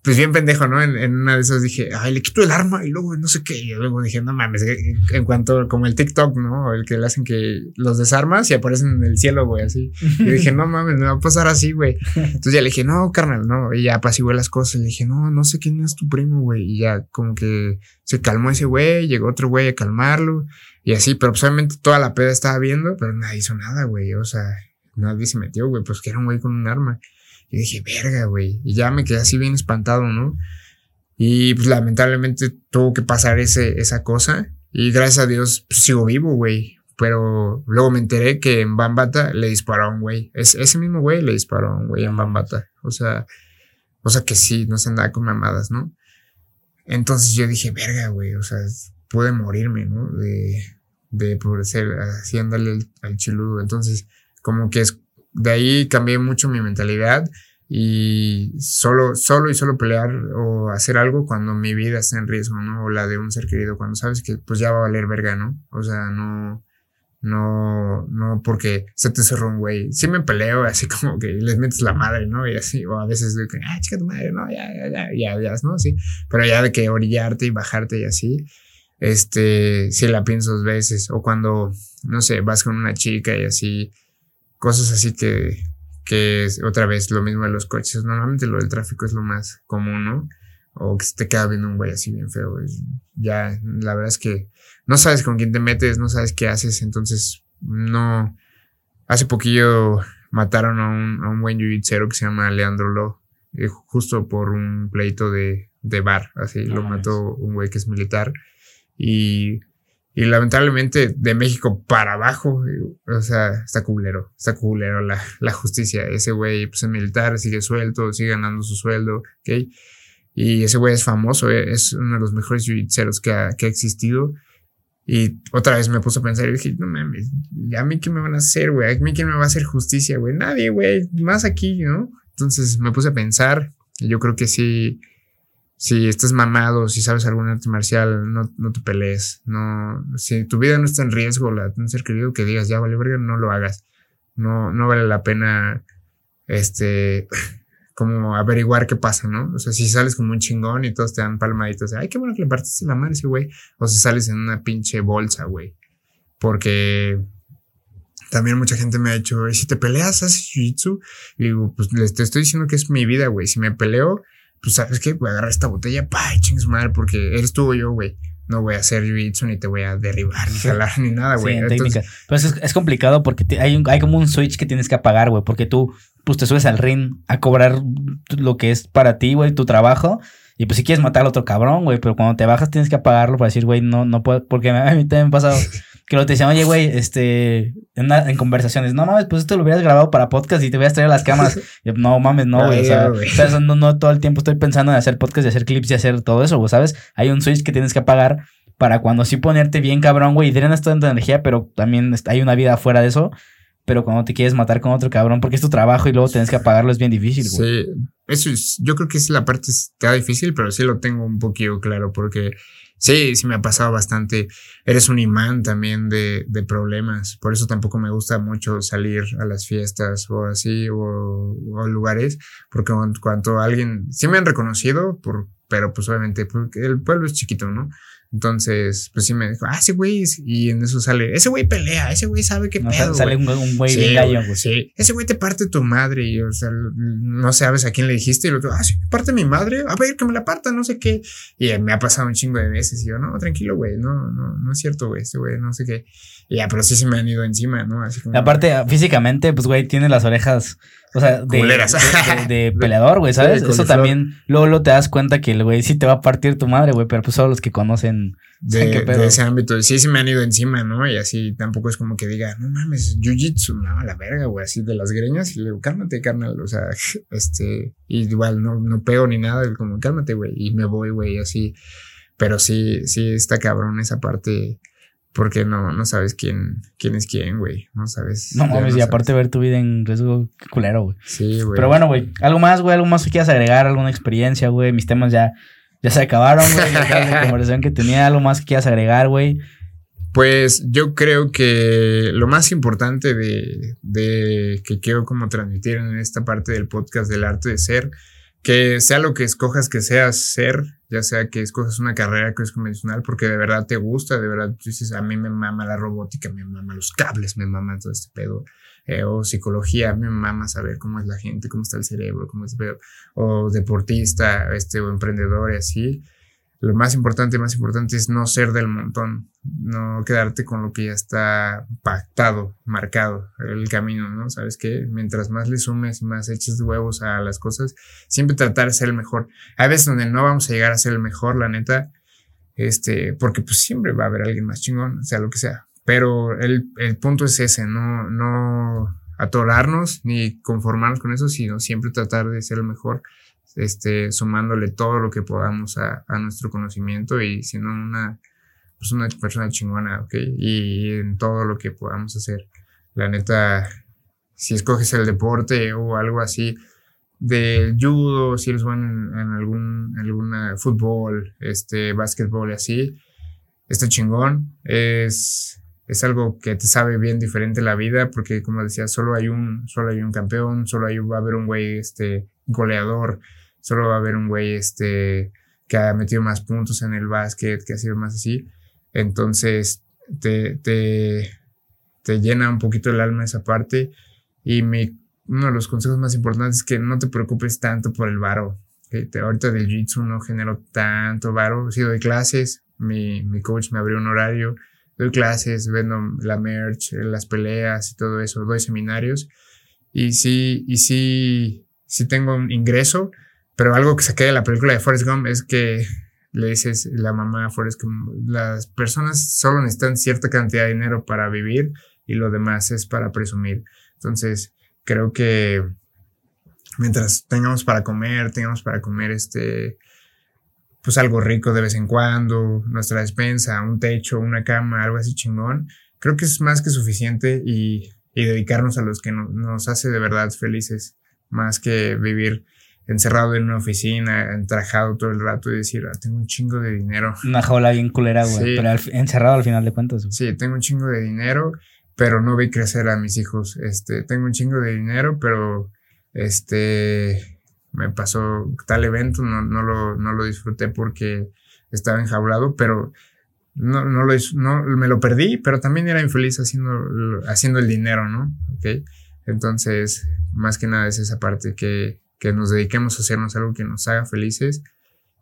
pues bien pendejo, ¿no? En, una de esas dije, ay, le quito el arma y luego no sé qué. Y luego dije, no mames, en cuanto, como el TikTok, ¿no? El que le hacen que los desarmas y aparecen en el cielo, güey, así. Y dije, no mames, me va a pasar así, güey. Entonces ya le dije, no, carnal, no. Y ya apacigué las cosas. Y le dije, no, no sé quién es tu primo, güey. Y ya como que se calmó ese güey, llegó otro güey a calmarlo. Y así, pero pues obviamente toda la peda estaba viendo, pero nadie hizo nada, güey. O sea, nadie se metió, güey, pues que era un güey con un arma. Y dije, verga, güey. Y ya me quedé así bien espantado, ¿no? Y pues lamentablemente tuvo que pasar ese, esa cosa. Y gracias a Dios pues, sigo vivo, güey. Pero luego me enteré que en Bambata le disparó a un güey. Es, ese mismo güey le disparó a un güey en Bambata. O sea, o sea que sí, no se andaba con mamadas, ¿no? Entonces yo dije, verga, güey. O sea, pude morirme, ¿no? De, de por ser haciéndole al chiludo. Entonces, como que es, de ahí cambié mucho mi mentalidad y solo, solo y solo pelear o hacer algo cuando mi vida está en riesgo, ¿no? O la de un ser querido, cuando sabes que pues ya va a valer verga, ¿no? O sea, no, no, no porque se te cerró un güey. Sí me peleo así como que les metes la madre, ¿no? Y así, o a veces de que, ah, chica tu madre, no, ya, ya, ya, ya, ¿no? Sí, pero ya de que orillarte y bajarte y así, este, si la pienso dos veces, o cuando, no sé, vas con una chica y así, cosas así que, que es otra vez lo mismo de los coches. Normalmente lo del tráfico es lo más común, ¿no? O que se te queda viendo un güey así bien feo. Ya, la verdad es que no sabes con quién te metes, no sabes qué haces, entonces no. Hace poquillo mataron a un, a un buen que se llama Leandro Lo, eh, justo por un pleito de, de bar, así, lo mató un güey que es militar. Y y lamentablemente de México para abajo, o sea, está culero, está culero la, la justicia. Ese güey, pues es militar, sigue suelto, sigue ganando su sueldo, ¿ok? Y ese güey es famoso, eh, es uno de los mejores jiu que ha, que ha existido. Y otra vez me puse a pensar y dije, no mames, ¿a mí qué me van a hacer, güey? ¿A mí quién me va a hacer justicia, güey? Nadie, güey, más aquí, ¿no? Entonces me puse a pensar y yo creo que sí si estás mamado, si sabes algún arte marcial, no, no te pelees. No, si tu vida no está en riesgo, la un ser querido que digas, ya vale verga, no lo hagas. No, no vale la pena, este, como averiguar qué pasa, ¿no? O sea, si sales como un chingón y todos te dan palmaditos, ay, qué bueno que le partiste la mano ese güey. O si sales en una pinche bolsa, güey. Porque también mucha gente me ha dicho, si te peleas, haces jiu-jitsu. Y digo, pues les te estoy diciendo que es mi vida, güey. Si me peleo, pues sabes qué, voy a agarrar esta botella, pa, chingues madre, porque eres tú o yo, güey. No voy a hacer jiu ni te voy a derribar, ni jalar, ni nada, güey. Sí, técnica. Pero es, es, complicado porque hay, hay como un switch que tienes que apagar, güey, porque tú, pues te subes al ring a cobrar lo que es para ti, güey, tu trabajo. Y pues si quieres matar al otro cabrón, güey, pero cuando te bajas tienes que apagarlo para decir, güey, no, no puedo, porque a mí también me ha pasado que lo te decían, oye, güey, este, en, en, conversaciones, no mames, pues esto lo hubieras grabado para podcast y te hubieras traído las cámaras. no mames, no, güey. o sea, no, no, todo el tiempo estoy pensando en hacer podcast y hacer clips y hacer todo eso, güey, ¿sabes? Hay un switch que tienes que apagar para cuando sí ponerte bien cabrón, güey, y drenas toda tu energía, pero también hay una vida fuera de eso. Pero cuando te quieres matar con otro cabrón, porque es tu trabajo y luego tienes que apagarlo, es bien difícil, güey. Sí, eso es, yo creo que es la parte está difícil, pero sí lo tengo un poquito claro, porque Sí, sí me ha pasado bastante. Eres un imán también de, de, problemas. Por eso tampoco me gusta mucho salir a las fiestas o así o, lugares. Porque cuando alguien, sí me han reconocido, por, pero pues obviamente porque el pueblo es chiquito, ¿no? Entonces, pues sí me dijo, ah, ese güey, y en eso sale, ese güey pelea, ese güey sabe qué pedo. Sale un güey bien gallo, güey. Sí, ese güey te parte tu madre, y o sea, no sabes a quién le dijiste, y el otro, ah, sí, parte mi madre, a ver, que me la parta, no sé qué. Y me ha pasado un chingo de veces, y yo, no, tranquilo, güey, no, no, no es cierto, güey, este güey, no sé qué. Y ya, pero sí se me han ido encima, ¿no? Así como. Aparte, físicamente, pues, güey, tiene las orejas o sea, de, peleador, güey, ¿sabes? Eso también, luego, luego te das cuenta que el güey sí te va a partir tu madre, güey, pero pues solo los que conocen de, ese ámbito. Sí, sí me han ido encima, ¿no? Y así tampoco es como que diga, no mames, jiu-jitsu, no, la verga, güey, así de las greñas. Y le digo, cálmate, carnal, o sea, este, y igual no, no pego ni nada, como, cálmate, güey, y me voy, güey, así. Pero sí, sí está cabrón esa parte porque no, no sabes quién, quién es quién, güey. No sabes. No mames, y aparte ver tu vida en riesgo, qué culero, güey. Sí, güey. Pero bueno, güey, algo más, güey, algo más que quieras agregar, alguna experiencia, güey. Mis temas ya, ya se acabaron, güey. la conversación que tenía, algo más que quieras agregar, güey. Pues yo creo que lo más importante de, de que quiero como transmitir en esta parte del podcast del arte de ser que sea lo que escojas que seas ser, ya sea que escojas una carrera que es convencional porque de verdad te gusta, de verdad dices, a mí me mama la robótica, me mama los cables, me mama todo este pedo, eh, o psicología, me mama saber cómo es la gente, cómo está el cerebro, cómo es el pedo, o deportista, este, o emprendedor y así lo más importante, más importante es no ser del montón, no quedarte con lo que ya está pactado, marcado, el camino, ¿no? Sabes que mientras más le sumes, más eches huevos a las cosas, siempre tratar de ser el mejor. Hay veces donde no vamos a llegar a ser el mejor, la neta, este, porque pues siempre va a haber alguien más chingón, sea lo que sea. Pero el, el punto es ese, no, no atorarnos ni conformarnos con eso, sino siempre tratar de ser el mejor este, sumándole todo lo que podamos a, nuestro conocimiento y siendo una, pues una persona chingona, ¿ok? Y, en todo lo que podamos hacer. La neta, si escoges el deporte o algo así, de judo, si eres bueno en, algún fútbol, este, básquetbol y así, está chingón. Es, es algo que te sabe bien diferente la vida, porque como decía, solo hay un, solo hay un campeón, solo hay, va a haber un güey, este, goleador, solo va a haber un güey este, que ha metido más puntos en el básquet, que ha sido más así. Entonces, te, te, te llena un poquito el alma esa parte. Y mi, uno de los consejos más importantes es que no te preocupes tanto por el varo. ahorita del Jiu-Jitsu no genero tanto varo. Sí doy clases, mi, mi coach me abrió un horario, doy clases, vendo la merch, las peleas y todo eso, doy seminarios. Y sí, y sí, sí tengo un ingreso, pero algo que saqué de la película de Forrest Gump es que le dices la mamá a Forrest Gump, las personas solo necesitan cierta cantidad de dinero para vivir y lo demás es para presumir. Entonces, creo que mientras tengamos para comer, tengamos para comer este, pues algo rico de vez en cuando, nuestra despensa, un techo, una cama, algo así chingón, creo que es más que suficiente y, y dedicarnos a los que nos hace de verdad felices, más que vivir encerrado en una oficina, entrajado todo el rato y decir, ah, tengo un chingo de dinero. Una jaula bien culera, güey, pero encerrado al final de cuentas. Sí, tengo un chingo de dinero, pero no vi crecer a mis hijos. Este, tengo un chingo de dinero, pero este, me pasó tal evento, no, no, lo, no lo disfruté porque estaba enjaulado, pero no, no, lo, no me lo perdí, pero también era infeliz haciendo, haciendo el dinero, ¿no? Ok. Entonces, más que nada es esa parte que que nos dediquemos a hacernos algo que nos haga felices,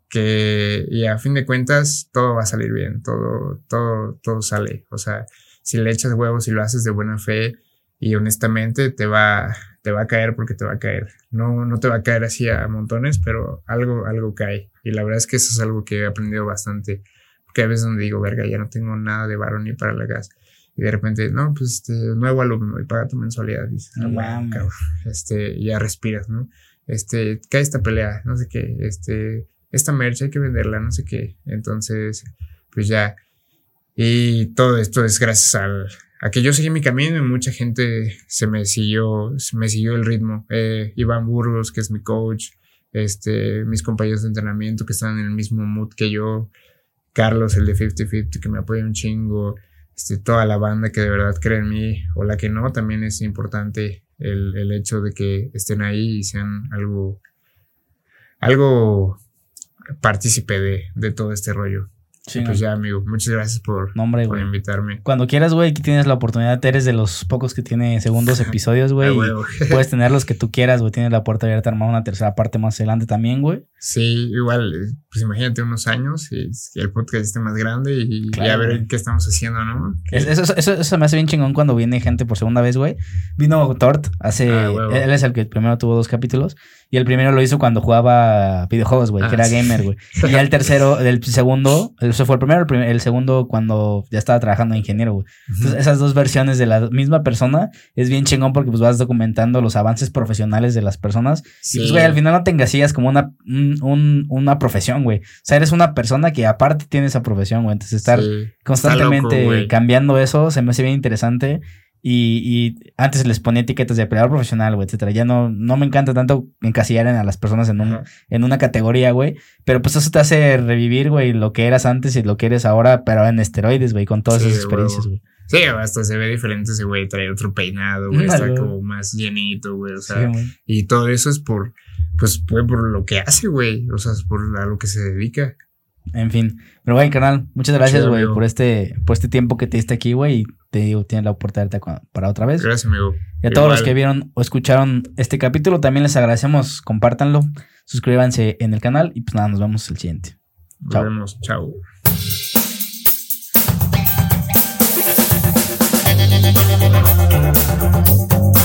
que y a fin de cuentas todo va a salir bien, todo, todo, todo sale. O sea, si le echas huevos y lo haces de buena fe y honestamente te va, te va a caer porque te va a caer. No, no te va a caer así a montones, pero algo, algo cae. Y la verdad es que eso es algo que he aprendido bastante. Porque a veces donde digo, verga, ya no tengo nada de varón ni para la gas. Y de repente, no, pues este, nuevo alumno y paga tu mensualidad. Dices, no, wow, este, ya respiras, ¿no? Este, cae esta pelea, no sé qué, este, esta merch hay que venderla, no sé qué. Entonces, pues ya. Y todo esto es gracias al, a que yo seguí mi camino y mucha gente se me siguió, me siguió el ritmo. Eh, Iván Burgos, que es mi coach, este, mis compañeros de entrenamiento que están en el mismo mood que yo, Carlos, el de 50-50, que me apoya un chingo, este, toda la banda que de verdad cree en mí, o la que no, también es importante el, el hecho de que estén ahí y sean algo, algo partícipe de, de todo este rollo. Sí, pues ya, amigo, muchas gracias por, No, hombre, por invitarme. Cuando quieras, güey, aquí tienes la oportunidad. Eres de los pocos que tiene segundos episodios, güey. Puedes tener los que tú quieras, güey. Tienes la puerta abierta a armar una tercera parte más adelante también, güey. Sí, igual, eh, pues imagínate unos años y y el podcast esté más grande y, Claro, y a ver güey. qué estamos haciendo, ¿no? Eso, eso, eso, me hace bien chingón cuando viene gente por segunda vez, güey. Vino Tort hace. Ah, él es el que primero tuvo dos capítulos. Y el primero lo hizo cuando jugaba videojuegos, güey, Ah, que era sí. gamer, güey. Y ya el tercero, el segundo, eso fue el primero, el, primer- el segundo cuando ya estaba trabajando de ingeniero, güey. Entonces, esas dos versiones de la misma persona es bien chingón porque pues vas documentando los avances profesionales de las personas. Y pues, güey, al final no te encasillas como una, un- un- una profesión, güey. O sea, eres una persona que aparte tiene esa profesión, güey. Entonces, estar Sí. constantemente loco, cambiando eso se me hace bien interesante. Y, y antes les ponía etiquetas de peleador profesional, güey, etcétera. Ya no, no me encanta tanto encasillar en a las personas en, un, Ajá. en una categoría, güey. Pero pues eso te hace revivir, güey, lo que eras antes y lo que eres ahora, pero en esteroides, güey, con todas Sí, esas experiencias, güey. Sí, hasta se ve diferente ese güey, trae otro peinado, güey, está como más llenito, güey, o sea, y todo eso es por, pues, por lo que hace, güey, o sea, es por a lo que se dedica. En fin. Pero, güey, carnal, muchas gracias, güey, por este, por este tiempo que te diste aquí, güey. Y te digo, tienes la oportunidad para otra vez. Gracias, amigo. Y a todos los que vieron o escucharon este capítulo, también les agradecemos. Compártanlo, suscríbanse en el canal y pues nada, nos vemos el siguiente. Nos Chao. vemos, chao. Thank you.